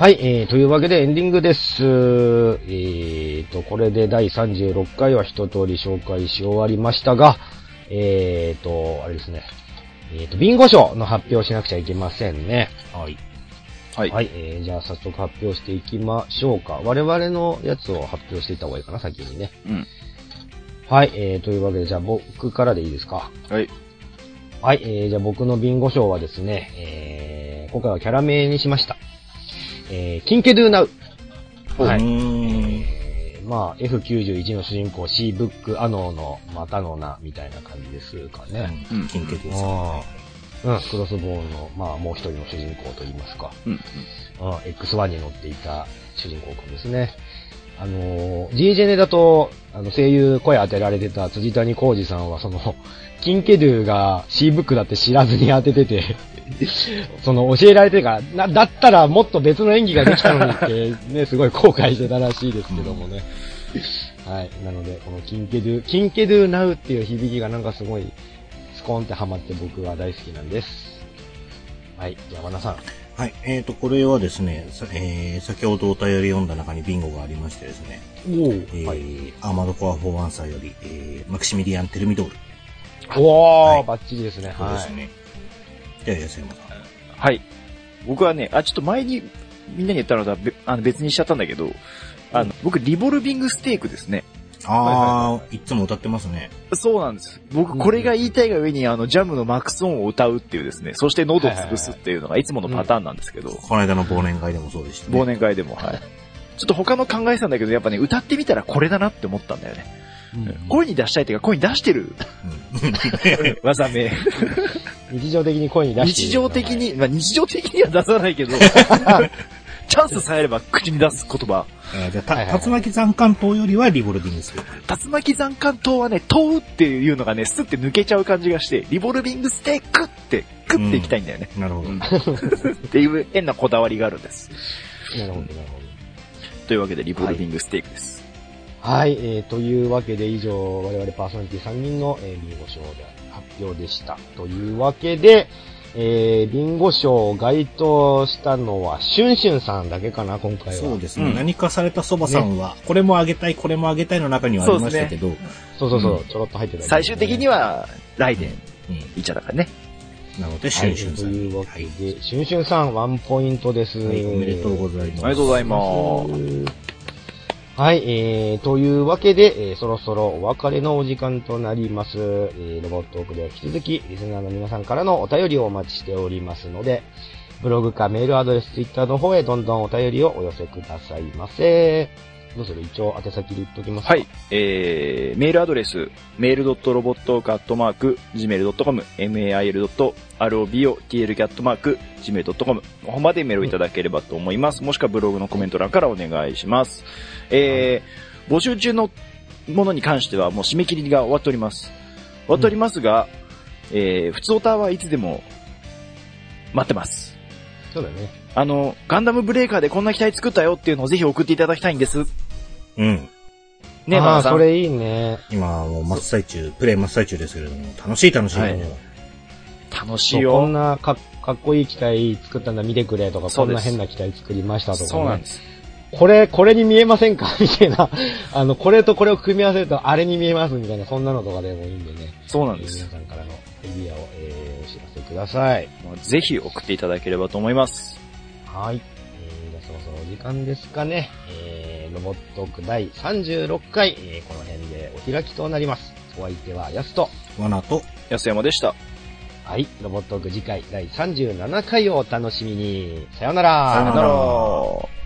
Speaker 8: はい、えー、というわけでエンディングです。えーと、これで第36回は一通り紹介し終わりましたが、えーと、あれですね。えーと、ビンゴ賞の発表をしなくちゃいけませんね。
Speaker 10: はい。
Speaker 9: はい。
Speaker 8: はい、えー、じゃあ早速発表していきましょうか。我々のやつを発表していった方がいいかな、先にね。
Speaker 9: うん。
Speaker 8: はい、えー、というわけで、じゃあ僕からでいいですか？
Speaker 9: はい。
Speaker 8: はい、えー、じゃあ僕のビンゴ賞はですね、えー、今回はキャラ名にしました。えー、キンケドゥナウ。はい。えー、まあ、F91 の主人公 C ブックアノーのまたの名みたいな感じですかね。
Speaker 9: うん。
Speaker 10: 金欠です
Speaker 8: あーうん、クロスボーンの、まあ、もう一人の主人公といいますか。
Speaker 9: うん。
Speaker 8: うん、X1 に乗っていた主人公くんですね。あのー、G ジェネだと、あの、声優声当てられてた辻谷浩二さんは、その、キンケドゥが C ブックだって知らずに当ててて、その、教えられてから、な、だったらもっと別の演技ができたのにって、ね、すごい後悔してたらしいですけどもね。はい。なので、このキンケドゥ、キンケドゥナウっていう響きがなんかすごい、スコーンってハマって僕は大好きなんです。はい。山田さん。
Speaker 10: はい。えっ、と、これはですね、さえー、先ほどお便り読んだ中にビンゴがありましてですね、
Speaker 8: お
Speaker 10: えーアーマードコア4アンサーより、えー、マクシミリアン・テルミドール。
Speaker 8: おー、
Speaker 10: はい
Speaker 8: バッチリですね。はい。
Speaker 10: そうですね。じゃあ、安山さん。
Speaker 9: はい。僕はね、あ、ちょっと前にみんなに言ったのとはべあの別にしちゃったんだけど、あの、僕、リボルビングステークですね。
Speaker 10: あー、いつも歌ってますね。
Speaker 9: そうなんです。僕、これが言いたいが上に、あの、ジャムのマクソンを歌うっていうですね、そして喉を潰すっていうのがいつものパターンなんですけど、
Speaker 10: この間の忘年会でもそうでしたね。
Speaker 9: 忘年会でも、はい。ちょっと他の考えてたんだけど、やっぱね、歌ってみたらこれだなって思ったんだよね。声に出したいっていうか、声に出してる 技名。
Speaker 8: 日常的に声に出して
Speaker 9: 日常的に、まあ日常的には出さないけど、チャンスさえあれば口に出す言葉。
Speaker 10: えーじゃあ、竜巻残艦島よりはリボルビングステーク。
Speaker 9: 竜巻残艦島はね、問うっていうのがね、スって抜けちゃう感じがして、リボルビングステークって、クっていきたいんだよね。
Speaker 10: なるほど。
Speaker 9: っていう変なこだわりがあるんです。
Speaker 8: なるほど、なるほど。
Speaker 9: というわけで、リボルビングステークです。
Speaker 8: はい、えー、というわけで以上、我々パーソナリティ3人の、えー、ビンゴ賞で発表でした。というわけで、えー、ビンゴ賞を該当したのは、シュンシュンさんだけかな、今回は。
Speaker 10: そうですね。
Speaker 9: うん
Speaker 10: 何かされたそばさんは、これもあげたい、これもあげたいの中にはありましたけど、
Speaker 8: そうそうそう、ちょろっと入ってた、
Speaker 9: 最終的に、は、ライデン、
Speaker 10: うん
Speaker 9: いっちゃだからね。
Speaker 10: なので、シ
Speaker 8: はい、
Speaker 10: ュンシュンさんに。
Speaker 8: というわ
Speaker 10: はい
Speaker 8: けで、シュンシュンさん、ワンポイントです。
Speaker 10: はい、おめでとうございます。
Speaker 9: ありがとうございます。
Speaker 8: はい、えー、というわけで、えー、そろそろお別れのお時間となります。えー、ロボットオークでは引き続き、リスナーの皆さんからのお便りをお待ちしておりますので、ブログかメールアドレス、ツイッターの方へどんどんお便りをお寄せくださいませ。どうする一応宛先で言っときますか
Speaker 9: はい。えー、メールアドレス、メールドットロボットークアットマーク、gmail.com、mail.robotl アットマーク、gmail.com の方までメールをいただければと思います。もしくはブログのコメント欄からお願いします。えー、募集中のものに関してはもう締め切りが終わっております。終わっておりますが、えー、普通オタはいつでも待ってます。
Speaker 8: そうだね。
Speaker 9: あの、ガンダムブレーカーでこんな機体作ったよっていうのをぜひ送っていただきたいんです。
Speaker 10: うん。
Speaker 9: ね、
Speaker 8: ああ。それいいね。
Speaker 10: 今、もう真っ最中、プレイ真っ最中ですけれども、楽しい楽しい。
Speaker 9: はい楽しい
Speaker 8: そうこん
Speaker 9: よ。
Speaker 8: なかかっこいい機体作ったんだ見てくれとか、
Speaker 9: そうん
Speaker 8: な変な機体作りましたとか、ね。
Speaker 9: そうなんです。
Speaker 8: これ、これに見えませんか？みたいな。あの、これとこれを組み合わせるとあれに見えますみたいな、そんなのとかでもいいんでね。
Speaker 9: そうなんです
Speaker 8: 皆。さんからのアイディアを、えー、お知らせください。
Speaker 9: ぜひ送っていただければと思います。
Speaker 8: はい。えー、じゃあそろそろお時間ですかね。えー、ロボットーク第36回、えー、この辺でお開きとなります。お相手はヤスと、
Speaker 10: 罠と、
Speaker 9: 安山でした。
Speaker 8: はい、ロボットーク次回第37回をお楽しみに。さよ
Speaker 10: なら
Speaker 9: さよなら。